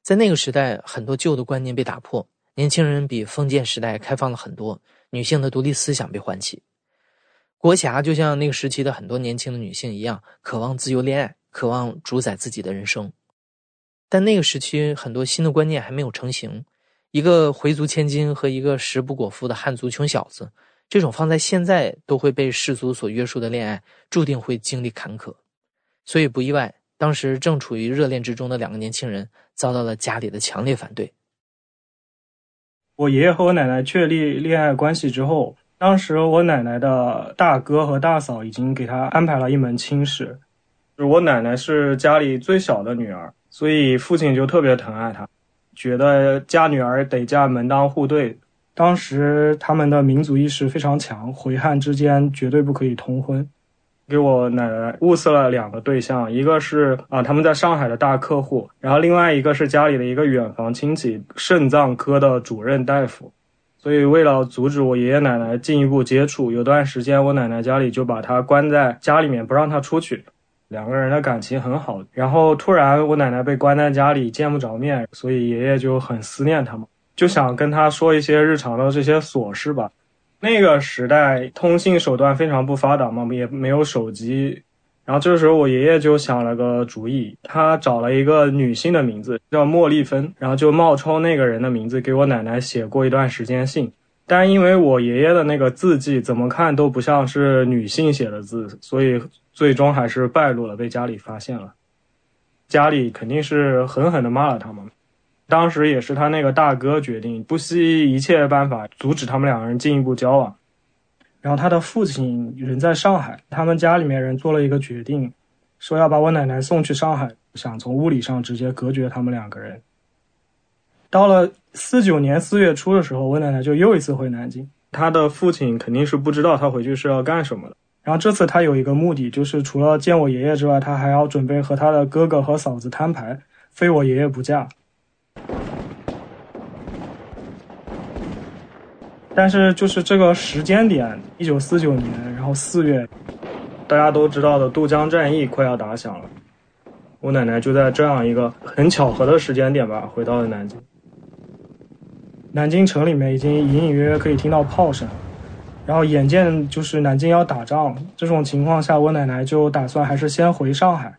在那个时代，很多旧的观念被打破，年轻人比封建时代开放了很多，女性的独立思想被唤起。国霞就像那个时期的很多年轻的女性一样，渴望自由恋爱，渴望主宰自己的人生。但那个时期很多新的观念还没有成型，一个回族千金和一个食不果腹的汉族穷小子，这种放在现在都会被世俗所约束的恋爱，注定会经历坎坷。所以不意外，当时正处于热恋之中的两个年轻人。遭到了家里的强烈反对。我爷爷和我奶奶确立恋爱关系之后，当时我奶奶的大哥和大嫂已经给他安排了一门亲事。我奶奶是家里最小的女儿，所以父亲就特别疼爱她，觉得嫁女儿得嫁门当户对。当时他们的民族意识非常强，回汉之间绝对不可以通婚。给我奶奶物色了两个对象，一个是啊他们在上海的大客户，然后另外一个是家里的一个远房亲戚，肾脏科的主任大夫。所以为了阻止我爷爷奶奶进一步接触，有段时间我奶奶家里就把他关在家里面，不让他出去。两个人的感情很好，然后突然我奶奶被关在家里，见不着面，所以爷爷就很思念他嘛，就想跟他说一些日常的这些琐事吧。那个时代通信手段非常不发达嘛，也没有手机。然后这时候我爷爷就想了个主意，他找了一个女性的名字叫莫丽芬，然后就冒充那个人的名字给我奶奶写过一段时间信。但因为我爷爷的那个字迹怎么看都不像是女性写的字，所以最终还是败露了，被家里发现了。家里肯定是狠狠地骂了他们。当时也是他那个大哥决定，不惜一切办法阻止他们两个人进一步交往。然后他的父亲人在上海，他们家里面人做了一个决定，说要把我奶奶送去上海，想从物理上直接隔绝他们两个人。到了四九年四月初的时候，我奶奶就又一次回南京。他的父亲肯定是不知道他回去是要干什么的。然后这次他有一个目的，就是除了见我爷爷之外，他还要准备和他的哥哥和嫂子摊牌，非我爷爷不嫁。但是就是这个时间点，一九四九年，然后四月，大家都知道的渡江战役快要打响了。我奶奶就在这样一个很巧合的时间点吧，回到了南京。南京城里面已经隐隐约约可以听到炮声，然后眼见就是南京要打仗，这种情况下，我奶奶就打算还是先回上海。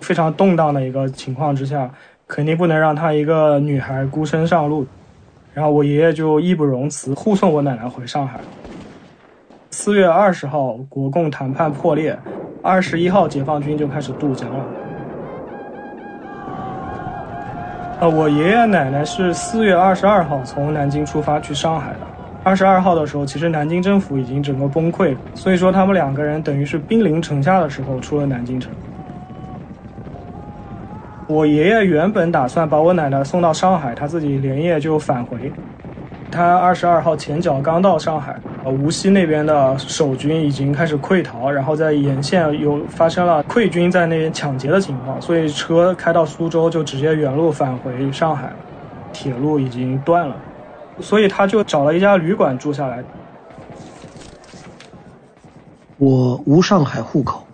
非常动荡的一个情况之下，肯定不能让她一个女孩孤身上路。然后我爷爷就义不容辞，护送我奶奶回上海。四月二十号，国共谈判破裂，二十一号，解放军就开始渡江了。呃，我爷爷奶奶是四月二十二号从南京出发去上海的。二十二号的时候，其实南京政府已经整个崩溃，所以说他们两个人等于是兵临城下的时候出了南京城。我爷爷原本打算把我奶奶送到上海，他自己连夜就返回。他二十二号前脚刚到上海，呃，无锡那边的守军已经开始溃逃，然后在沿线有发生了溃军在那边抢劫的情况，所以车开到苏州就直接原路返回上海，铁路已经断了，所以他就找了一家旅馆住下来。我无上海户口，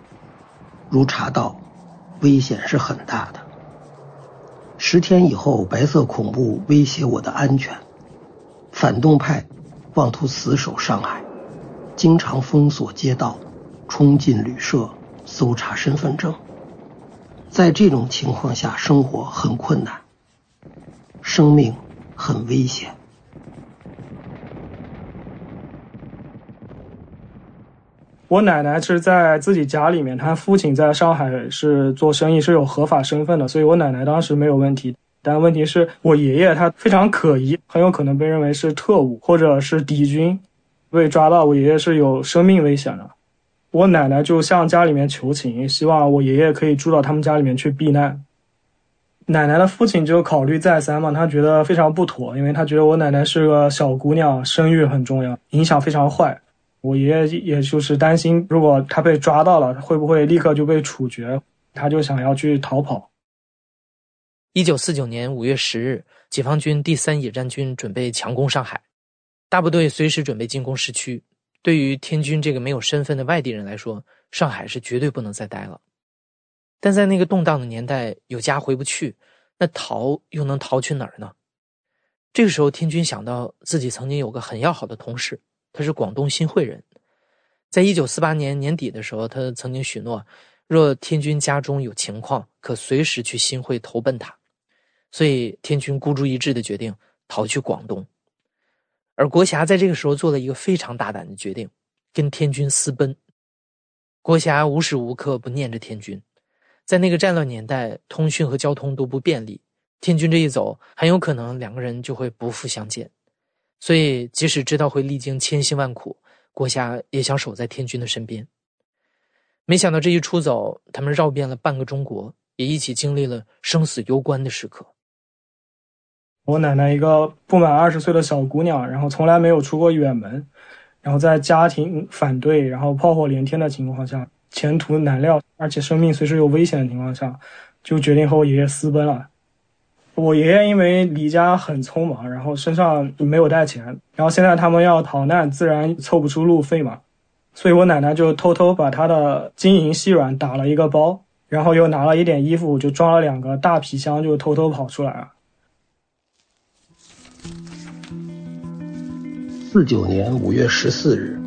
如查到，危险是很大的。十天以后，白色恐怖威胁我的安全，反动派妄图死守上海，经常封锁街道，冲进旅社，搜查身份证。在这种情况下，生活很困难，生命很危险。我奶奶是在自己家里面，她父亲在上海是做生意，是有合法身份的，所以我奶奶当时没有问题。但问题是我爷爷他非常可疑，很有可能被认为是特务或者是敌军，被抓到我爷爷是有生命危险的。我奶奶就向家里面求情，希望我爷爷可以住到他们家里面去避难。奶奶的父亲就考虑再三嘛，他觉得非常不妥，因为他觉得我奶奶是个小姑娘，生育很重要，影响非常坏。我爷爷也就是担心，如果他被抓到了，会不会立刻就被处决？他就想要去逃跑。一九四九年五月十日，解放军第三野战军准备强攻上海，大部队随时准备进攻市区。对于天军这个没有身份的外地人来说，上海是绝对不能再待了。但在那个动荡的年代，有家回不去，那逃又能逃去哪儿呢？这个时候，天军想到自己曾经有个很要好的同事。他是广东新会人，在一九四八年年底的时候，他曾经许诺，若天军家中有情况，可随时去新会投奔他。所以天军孤注一掷的决定逃去广东，而国霞在这个时候做了一个非常大胆的决定，跟天军私奔。国霞无时无刻不念着天军，在那个战乱年代，通讯和交通都不便利，天军这一走，很有可能两个人就会不复相见。所以，即使知道会历经千辛万苦，郭霞也想守在天军的身边。没想到这一出走，他们绕遍了半个中国，也一起经历了生死攸关的时刻。我奶奶一个不满二十岁的小姑娘，然后从来没有出过远门，然后在家庭反对，然后炮火连天的情况下，前途难料，而且生命随时有危险的情况下，就决定和我爷爷私奔了。我爷爷因为离家很匆忙，然后身上没有带钱，然后现在他们要逃难，自然凑不出路费嘛，所以我奶奶就偷偷把她的金银细软打了一个包，然后又拿了一点衣服，就装了两个大皮箱，就偷偷跑出来了。四九年五月十四日，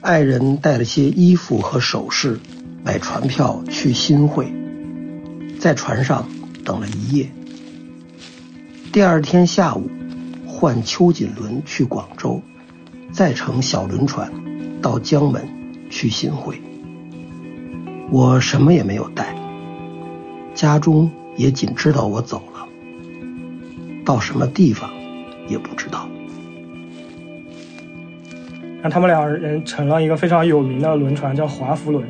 爱人带了些衣服和首饰，买船票去新会，在船上等了一夜。第二天下午，换秋锦轮去广州，再乘小轮船到江门去新会。我什么也没有带，家中也仅知道我走了，到什么地方也不知道。那他们两人乘了一个非常有名的轮船，叫华福轮，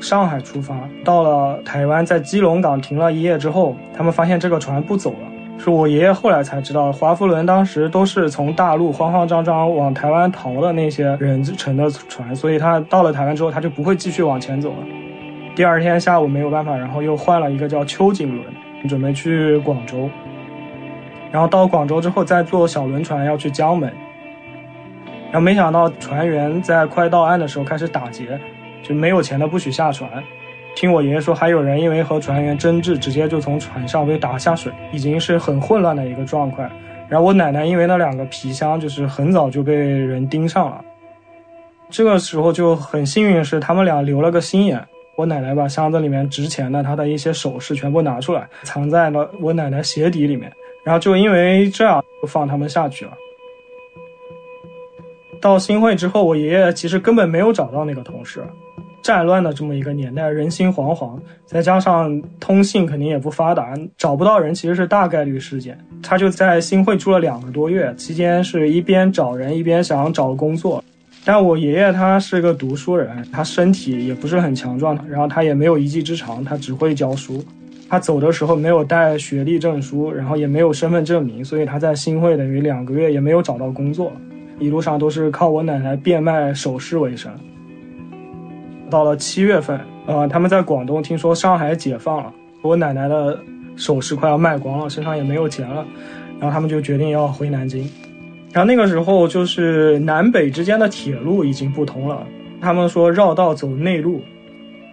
上海出发，到了台湾，在基隆港停了一夜之后，他们发现这个船不走了。是我爷爷后来才知道，华福轮当时都是从大陆慌慌张张往台湾逃的那些人乘的船，所以他到了台湾之后，他就不会继续往前走了。第二天下午没有办法，然后又换了一个叫秋瑾轮，准备去广州。然后到广州之后，再坐小轮船要去江门。然后没想到船员在快到岸的时候开始打劫，就没有钱的不许下船。听我爷爷说，还有人因为和船员争执，直接就从船上被打下水，已经是很混乱的一个状况。然后我奶奶因为那两个皮箱，就是很早就被人盯上了。这个时候就很幸运是他们俩留了个心眼，我奶奶把箱子里面值钱的她的一些首饰全部拿出来，藏在了我奶奶鞋底里面。然后就因为这样，就放他们下去了。到新会之后，我爷爷其实根本没有找到那个同事。战乱的这么一个年代，人心惶惶，再加上通信肯定也不发达，找不到人其实是大概率事件。他就在新会住了两个多月，期间是一边找人一边想找工作。但我爷爷他是个读书人，他身体也不是很强壮，然后他也没有一技之长，他只会教书。他走的时候没有带学历证书，然后也没有身份证明，所以他在新会等于两个月也没有找到工作。一路上都是靠我奶奶变卖首饰为生。到了七月份，呃，他们在广东听说上海解放了，我奶奶的首饰快要卖光了，身上也没有钱了，然后他们就决定要回南京。然后那个时候就是南北之间的铁路已经不通了，他们说绕道走内陆。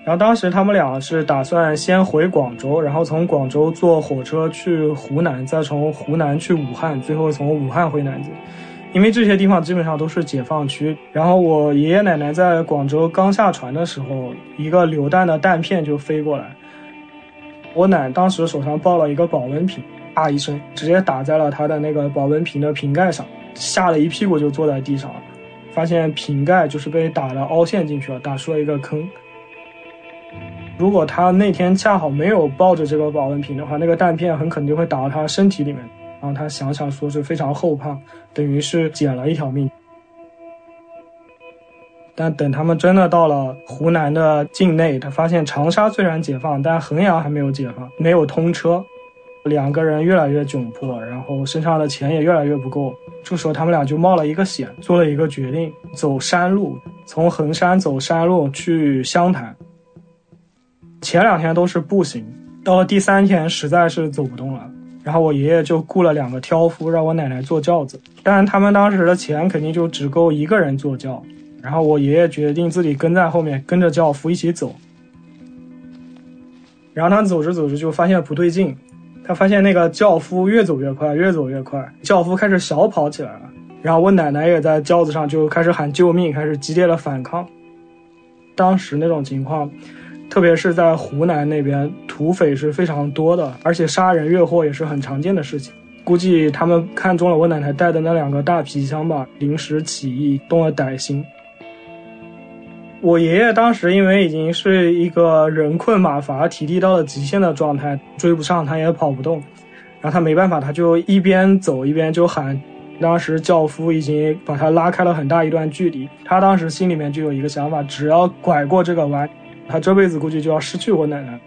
然后当时他们俩是打算先回广州，然后从广州坐火车去湖南，再从湖南去武汉，最后从武汉回南京。因为这些地方基本上都是解放区。然后我爷爷奶奶在广州刚下船的时候，一个榴弹的弹片就飞过来，我奶当时手上抱了一个保温瓶，啊一声直接打在了他的那个保温瓶的瓶盖上，吓了一屁股就坐在地上了，发现瓶盖就是被打了凹陷进去了，打出了一个坑。如果他那天恰好没有抱着这个保温瓶的话，那个弹片很可能就会打到他身体里面。然后他想想说是非常后怕，等于是捡了一条命。但等他们真的到了湖南的境内，他发现长沙虽然解放，但衡阳还没有解放，没有通车，两个人越来越窘迫，然后身上的钱也越来越不够。这时候他们俩就冒了一个险，做了一个决定，走山路，从衡山走山路去湘潭。前两天都是步行，到了第三天实在是走不动了。然后我爷爷就雇了两个挑夫，让我奶奶坐轿子。但他们当时的钱肯定就只够一个人坐轿。然后我爷爷决定自己跟在后面，跟着轿夫一起走。然后他走着走着就发现不对劲，他发现那个轿夫越走越快，越走越快，轿夫开始小跑起来了。然后我奶奶也在轿子上就开始喊救命，开始激烈的反抗。当时那种情况。特别是在湖南那边，土匪是非常多的，而且杀人越货也是很常见的事情。估计他们看中了我奶奶带的那两个大皮箱吧，临时起意，动了歹心。我爷爷当时因为已经是一个人困马乏、体力到了极限的状态，追不上他也跑不动，然后他没办法，他就一边走一边就喊。当时轿夫已经把他拉开了很大一段距离，他当时心里面就有一个想法，只要拐过这个弯。他这辈子估计就要失去我奶奶。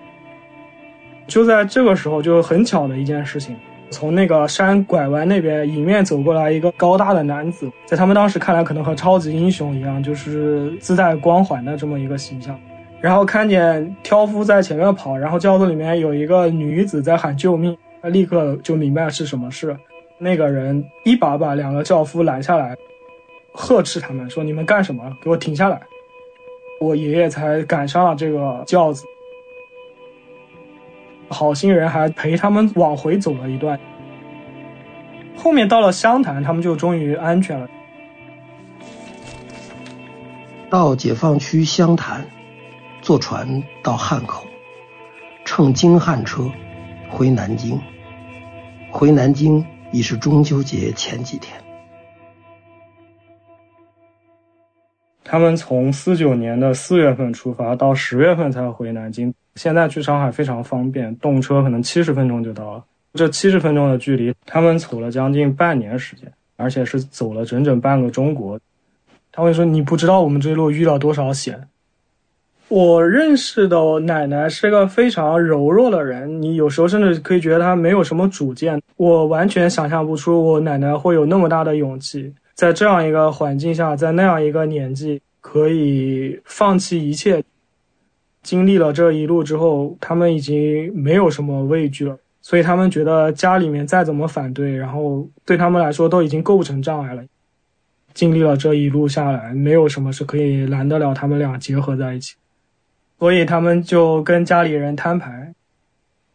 就在这个时候，就很巧的一件事情，从那个山拐弯那边迎面走过来一个高大的男子，在他们当时看来，可能和超级英雄一样，就是自带光环的这么一个形象。然后看见挑夫在前面跑，然后轿子里面有一个女子在喊救命，他立刻就明白是什么事。那个人一把把两个轿夫拦下来，呵斥他们说：“你们干什么？给我停下来！”我爷爷才赶上了这个轿子，好心人还陪他们往回走了一段。后面到了湘潭，他们就终于安全了。到解放区湘潭，坐船到汉口，乘京汉车回南京。回南京已是中秋节前几天。他们从四九年的四月份出发，到十月份才回南京。现在去上海非常方便，动车可能七十分钟就到了。这七十分钟的距离，他们走了将近半年时间，而且是走了整整半个中国。他会说：“你不知道我们这一路遇到多少险。”我认识的奶奶是个非常柔弱的人，你有时候甚至可以觉得她没有什么主见。我完全想象不出我奶奶会有那么大的勇气。在这样一个环境下，在那样一个年纪，可以放弃一切，经历了这一路之后，他们已经没有什么畏惧了。所以他们觉得家里面再怎么反对，然后对他们来说都已经构不成障碍了。经历了这一路下来，没有什么是可以拦得了他们俩结合在一起。所以他们就跟家里人摊牌，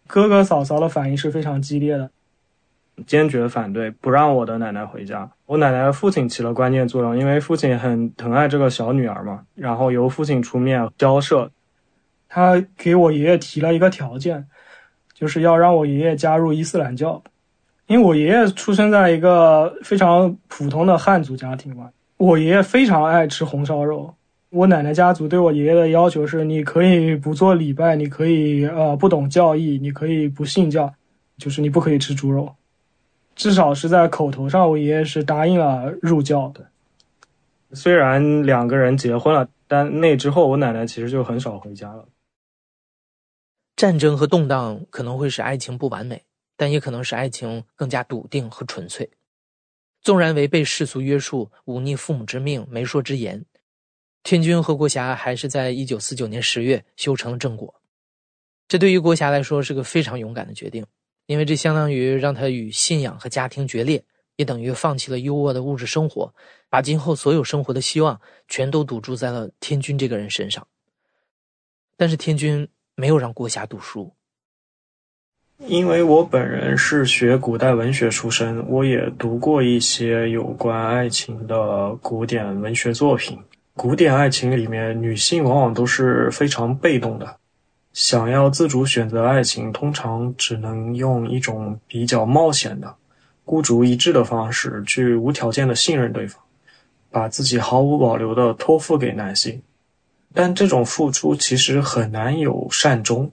哥哥嫂嫂的反应是非常激烈的。坚决反对不让我的奶奶回家。我奶奶的父亲起了关键作用，因为父亲很疼爱这个小女儿嘛，然后由父亲出面交涉。他给我爷爷提了一个条件，就是要让我爷爷加入伊斯兰教。因为我爷爷出生在一个非常普通的汉族家庭嘛，我爷爷非常爱吃红烧肉。我奶奶家族对我爷爷的要求是：你可以不做礼拜，你可以呃不懂教义，你可以不信教，就是你不可以吃猪肉。至少是在口头上，我爷爷是答应了入教的。虽然两个人结婚了，但那之后我奶奶其实就很少回家了。战争和动荡可能会使爱情不完美，但也可能使爱情更加笃定和纯粹。纵然违背世俗约束，忤逆父母之命、媒妁之言，天君和国霞还是在一九四九年十月修成了正果。这对于国霞来说是个非常勇敢的决定，因为这相当于让他与信仰和家庭决裂，也等于放弃了优渥的物质生活，把今后所有生活的希望全都赌注在了天君这个人身上。但是天君没有让郭霞读书。因为我本人是学古代文学出身，我也读过一些有关爱情的古典文学作品。古典爱情里面，女性往往都是非常被动的，想要自主选择爱情，通常只能用一种比较冒险的、孤注一掷的方式去无条件的信任对方，把自己毫无保留的托付给男性。但这种付出其实很难有善终。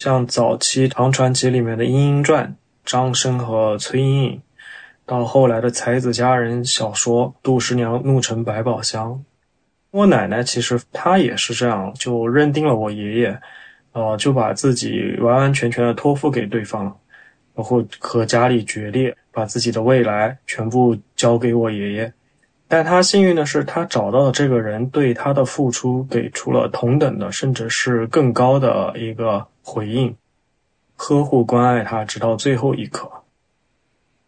像早期唐传奇里面的《莺莺传》，张生和崔莺莺，到后来的才子佳人小说《杜十娘怒沉百宝箱》，我奶奶其实她也是这样，就认定了我爷爷，呃，就把自己完完全全的托付给对方了，然后和家里决裂，把自己的未来全部交给我爷爷。但他幸运的是，他找到的这个人对他的付出给出了同等的，甚至是更高的一个回应，呵护关爱他直到最后一刻。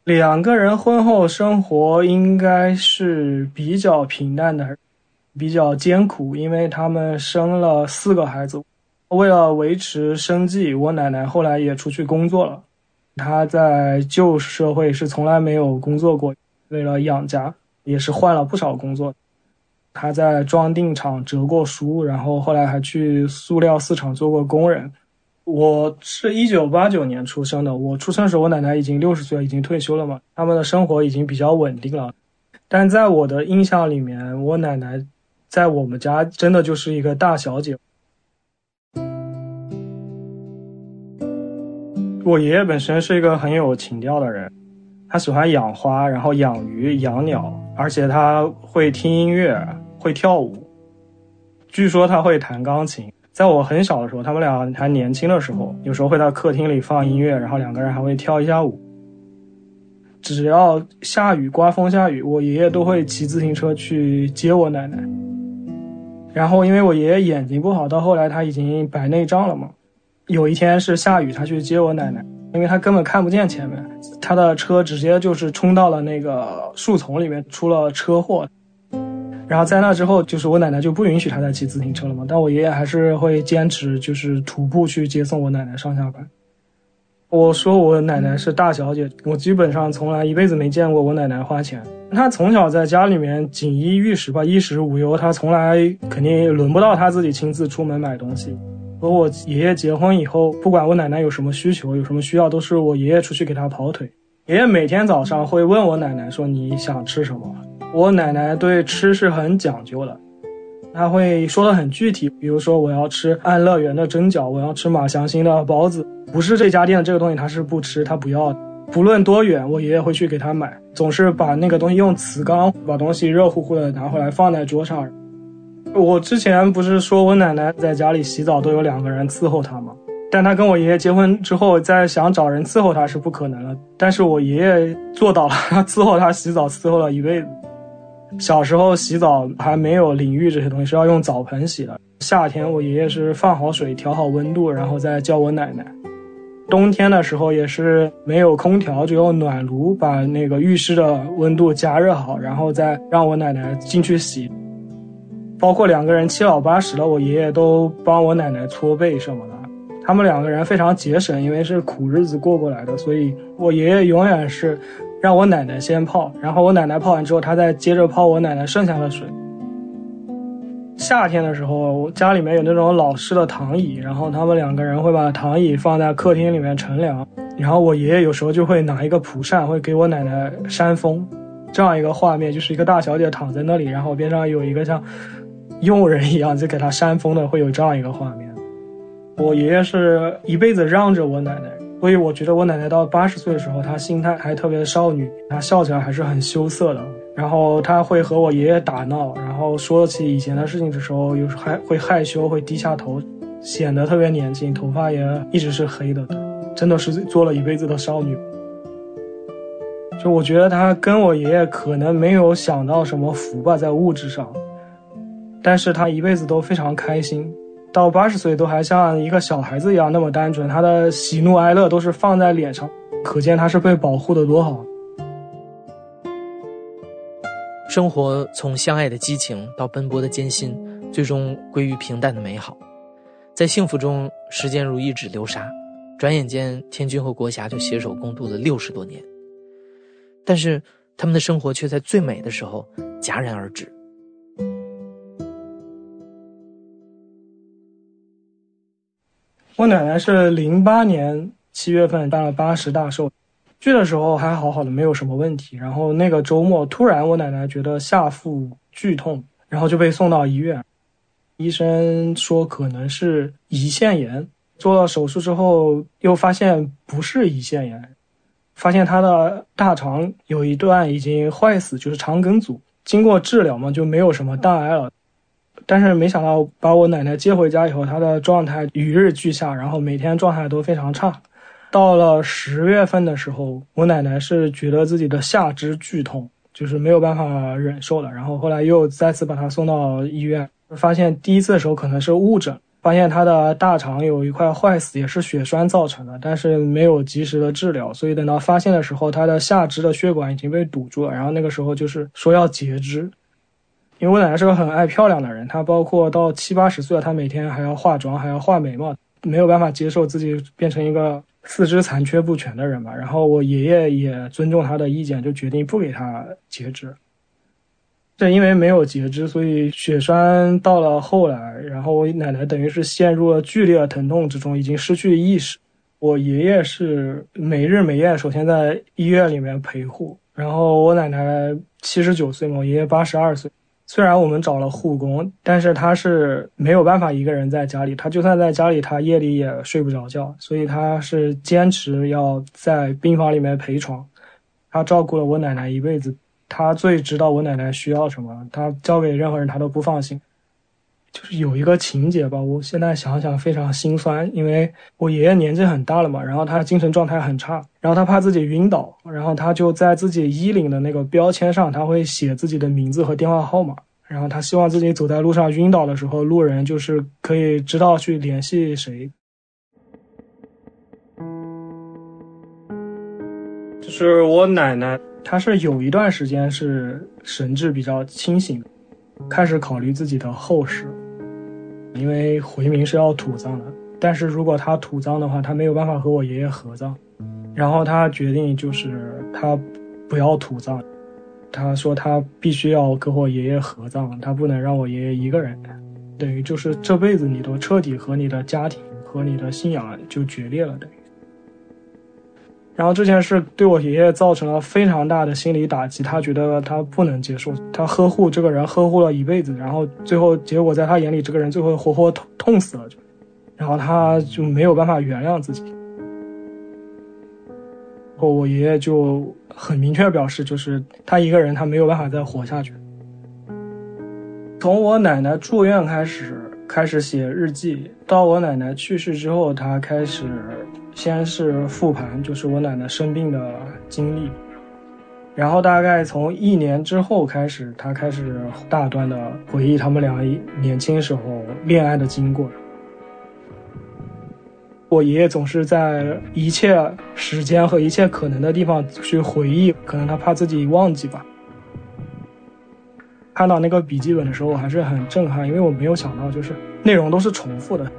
两个人婚后生活应该是比较平淡的，比较艰苦，因为他们生了四个孩子。为了维持生计，我奶奶后来也出去工作了。她在旧社会是从来没有工作过，为了养家。也是换了不少工作，她在装订厂折过书，然后后来还去塑料四厂做过工人。我是一九八九年出生的，我出生时我奶奶已经六十岁，已经退休了嘛，他们的生活已经比较稳定了。但在我的印象里面，我奶奶在我们家真的就是一个大小姐。我爷爷本身是一个很有情调的人。他喜欢养花，然后养鱼、养鸟，而且他会听音乐，会跳舞。据说他会弹钢琴。在我很小的时候，他们俩还年轻的时候，有时候会在客厅里放音乐，然后两个人还会跳一下舞。只要下雨、刮风下雨，我爷爷都会骑自行车去接我奶奶。然后因为我爷爷眼睛不好，到后来他已经白内障了嘛。有一天是下雨，他去接我奶奶。因为他根本看不见前面，他的车直接就是冲到了那个树丛里面，出了车祸。然后在那之后，就是我奶奶就不允许他再骑自行车了嘛。但我爷爷还是会坚持，就是徒步去接送我奶奶上下班。我说我奶奶是大小姐，我基本上从来一辈子没见过我奶奶花钱。她从小在家里面锦衣玉食吧，衣食无忧，她从来肯定轮不到她自己亲自出门买东西。和我爷爷结婚以后，不管我奶奶有什么需求，有什么需要，都是我爷爷出去给她跑腿。爷爷每天早上会问我奶奶说：“你想吃什么？”我奶奶对吃是很讲究的，她会说的很具体，比如说我要吃安乐园的蒸饺，我要吃马祥兴的包子，不是这家店的这个东西，她是不吃，她不要。不论多远，我爷爷会去给她买，总是把那个东西用瓷缸把东西热乎乎的拿回来放在桌上。我之前不是说我奶奶在家里洗澡都有两个人伺候她吗？但她跟我爷爷结婚之后，再想找人伺候她是不可能了。但是我爷爷做到了，他伺候她洗澡伺候了一辈子。小时候洗澡还没有淋浴这些东西，是要用澡盆洗的。夏天我爷爷是放好水，调好温度，然后再叫我奶奶。冬天的时候也是没有空调，就用暖炉把那个浴室的温度加热好，然后再让我奶奶进去洗。包括两个人七老八十了，我爷爷都帮我奶奶搓背什么的。他们两个人非常节省，因为是苦日子过过来的，所以我爷爷永远是让我奶奶先泡，然后我奶奶泡完之后，他再接着泡我奶奶剩下的水。夏天的时候，家里面有那种老式的躺椅，然后他们两个人会把躺椅放在客厅里面乘凉，然后我爷爷有时候就会拿一个蒲扇，会给我奶奶扇风，这样一个画面，就是一个大小姐躺在那里，然后边上有一个像。佣人一样就给他扇风的，会有这样一个画面。我爷爷是一辈子让着我奶奶，所以我觉得我奶奶到八十岁的时候，她心态还特别少女，她笑起来还是很羞涩的。然后她会和我爷爷打闹，然后说起以前的事情的时候，有时还会害羞，会低下头，显得特别年轻，头发也一直是黑的，真的是做了一辈子的少女。就我觉得他跟我爷爷可能没有享到什么福吧，在物质上，但是他一辈子都非常开心，到八十岁都还像一个小孩子一样那么单纯，他的喜怒哀乐都是放在脸上，可见他是被保护的多好。生活从相爱的激情到奔波的艰辛，最终归于平淡的美好，在幸福中，时间如一指流沙，转眼间，天君和国霞就携手共度了六十多年。但是，他们的生活却在最美的时候戛然而止。我奶奶是零八年七月份办了八十大寿，去的时候还好好的，没有什么问题。然后那个周末，突然我奶奶觉得下腹剧痛，然后就被送到医院。医生说可能是胰腺炎，做了手术之后又发现不是胰腺炎。发现她的大肠有一段已经坏死，就是肠梗阻。经过治疗嘛，就没有什么大碍了。但是没想到把我奶奶接回家以后，她的状态与日俱下，然后每天状态都非常差。到了十月份的时候，我奶奶是觉得自己的下肢剧痛，就是没有办法忍受了。然后后来又再次把她送到医院，发现第一次的时候可能是误诊。发现她的大肠有一块坏死，也是血栓造成的，但是没有及时的治疗，所以等到发现的时候，她的下肢的血管已经被堵住了。然后那个时候就是说要截肢，因为我奶奶是个很爱漂亮的人，她包括到七八十岁了，她每天还要化妆，还要画眉毛，没有办法接受自己变成一个四肢残缺不全的人吧。然后我爷爷也尊重她的意见，就决定不给她截肢。正因为没有截肢，所以血栓到了后来，然后我奶奶等于是陷入了剧烈的疼痛之中，已经失去意识。我爷爷是每日每夜，首先在医院里面陪护，然后我奶奶七十九岁嘛，我爷爷八十二岁。虽然我们找了护工，但是他是没有办法一个人在家里，他就算在家里，他夜里也睡不着觉，所以他是坚持要在病房里面陪床。他照顾了我奶奶一辈子。他最知道我奶奶需要什么，他交给任何人他都不放心。就是有一个情节吧，我现在想想非常心酸，因为我爷爷年纪很大了嘛，然后他精神状态很差，然后他怕自己晕倒，然后他就在自己衣领的那个标签上，他会写自己的名字和电话号码，然后他希望自己走在路上晕倒的时候，路人就是可以知道去联系谁。就是我奶奶。她是有一段时间是神志比较清醒，开始考虑自己的后事，因为回民是要土葬的，但是如果他土葬的话，他没有办法和我爷爷合葬，然后他决定就是他不要土葬，他说他必须要跟我爷爷合葬，他不能让我爷爷一个人，等于就是这辈子你都彻底和你的家庭和你的信仰就决裂了，等于。然后这件事对我爷爷造成了非常大的心理打击，他觉得他不能接受，他呵护这个人呵护了一辈子，然后最后结果在他眼里，这个人最后活活痛痛死了，然后他就没有办法原谅自己。后我爷爷就很明确表示，就是他一个人他没有办法再活下去。从我奶奶住院开始，开始写日记，到我奶奶去世之后，他开始。先是复盘，就是我奶奶生病的经历，然后大概从一年之后开始，他开始大段的回忆他们俩年轻时候恋爱的经过。我爷爷总是在一切时间和一切可能的地方去回忆，可能他怕自己忘记吧。看到那个笔记本的时候，我还是很震撼，因为我没有想到，就是内容都是重复的。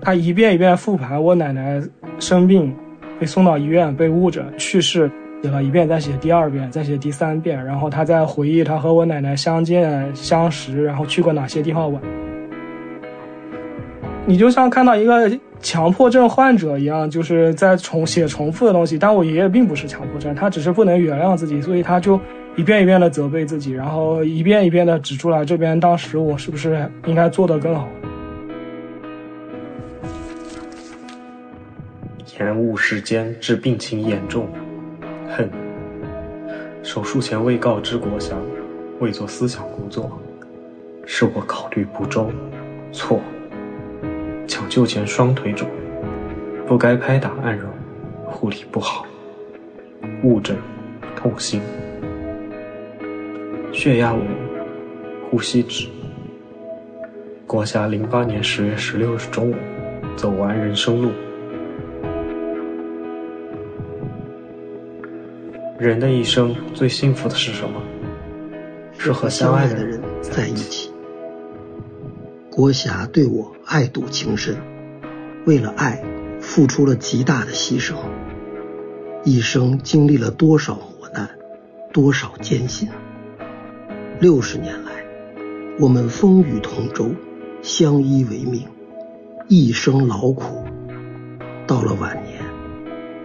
他一遍一遍复盘，我奶奶生病，被送到医院，被误诊去世，写了一遍，再写第二遍，再写第三遍，然后他在回忆他和我奶奶相见相识，然后去过哪些地方玩。你就像看到一个强迫症患者一样，就是在重写重复的东西。但我爷爷并不是强迫症，他只是不能原谅自己，所以他就一遍一遍的责备自己，然后一遍一遍的指出来这边当时我是不是应该做得更好。延误时间致病情严重，恨。手术前未告知国祥，未做思想工作，是我考虑不周，错。抢救前双腿肿，不该拍打按揉，护理不好，误诊、痛心。血压五，呼吸值。国霞零八年十月十六日中午，走完人生路。人的一生最幸福的是什么？是和相爱的人在一起。郭霞对我爱笃情深，为了爱，付出了极大的牺牲。一生经历了多少磨难，多少艰辛。六十年来，我们风雨同舟，相依为命，一生劳苦。到了晚年，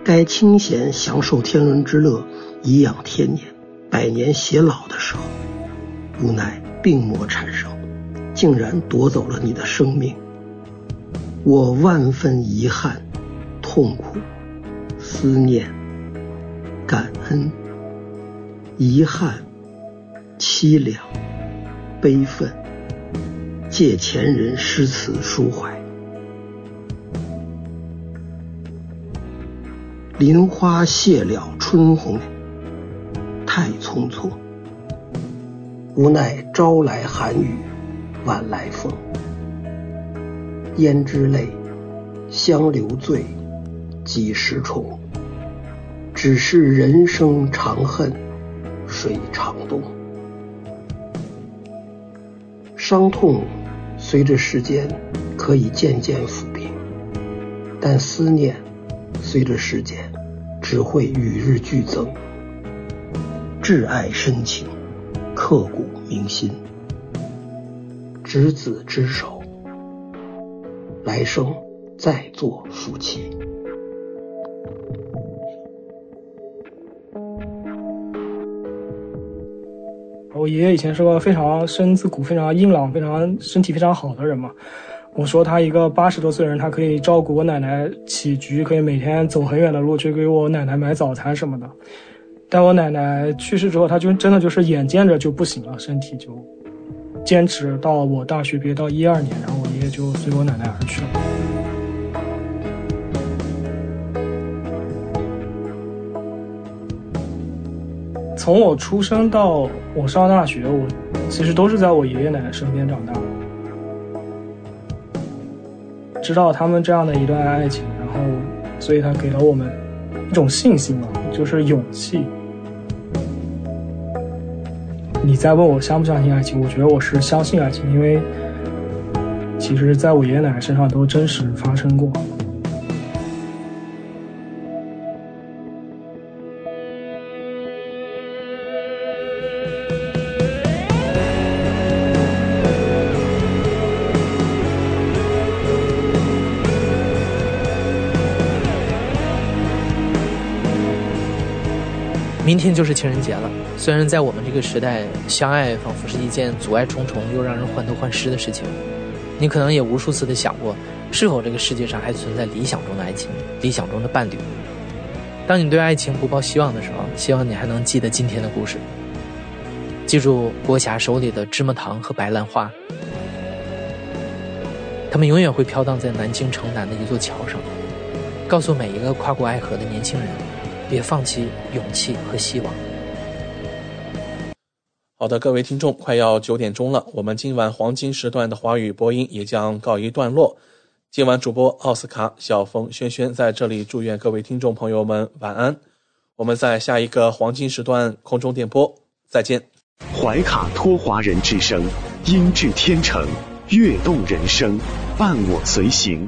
该清闲享受天伦之乐，颐养天年，百年偕老的时候，无奈病魔缠身。竟然夺走了你的生命，我万分遗憾、痛苦、思念、感恩、遗憾、凄凉、悲愤，借前人诗词抒怀。林花谢了春红，太匆匆，无奈朝来寒雨。晚来风，胭脂泪，香留醉，几时重？只是人生长恨水长东。伤痛随着时间可以渐渐抚平，但思念随着时间只会与日俱增。挚爱深情，刻骨铭心。执子之手，来生再做夫妻。我爷爷以前是个非常身子骨非常硬朗、非常身体非常好的人嘛。我说他一个八十多岁人，他可以照顾我奶奶起居，可以每天走很远的路去给我奶奶买早餐什么的。但我奶奶去世之后，他就真的就是眼见着就不行了，身体就。坚持到我大学毕业到一二年，然后我爷爷就随我奶奶而去了。从我出生到我上大学，我其实都是在我爷爷奶奶身边长大的，知道他们这样的一段爱情，然后，所以他给了我们一种信心嘛，就是勇气。你在问我相不相信爱情？我觉得我是相信爱情，因为其实在我爷爷奶奶身上都真实发生过。明天就是情人节了。虽然在我们这个时代，相爱仿佛是一件阻碍重重又让人患得患失的事情，你可能也无数次的想过，是否这个世界上还存在理想中的爱情、理想中的伴侣。当你对爱情不抱希望的时候，希望你还能记得今天的故事，记住郭霞手里的芝麻糖和白兰花，他们永远会飘荡在南京城南的一座桥上，告诉每一个跨过爱河的年轻人。别放弃勇气和希望。好的，各位听众，快要九点钟了，我们今晚黄金时段的华语播音也将告一段落。今晚主播奥斯卡、小峰、轩轩在这里祝愿各位听众朋友们晚安。我们在下一个黄金时段空中电波再见。怀卡托华人之声，音质天成，悦动人生，伴我随行。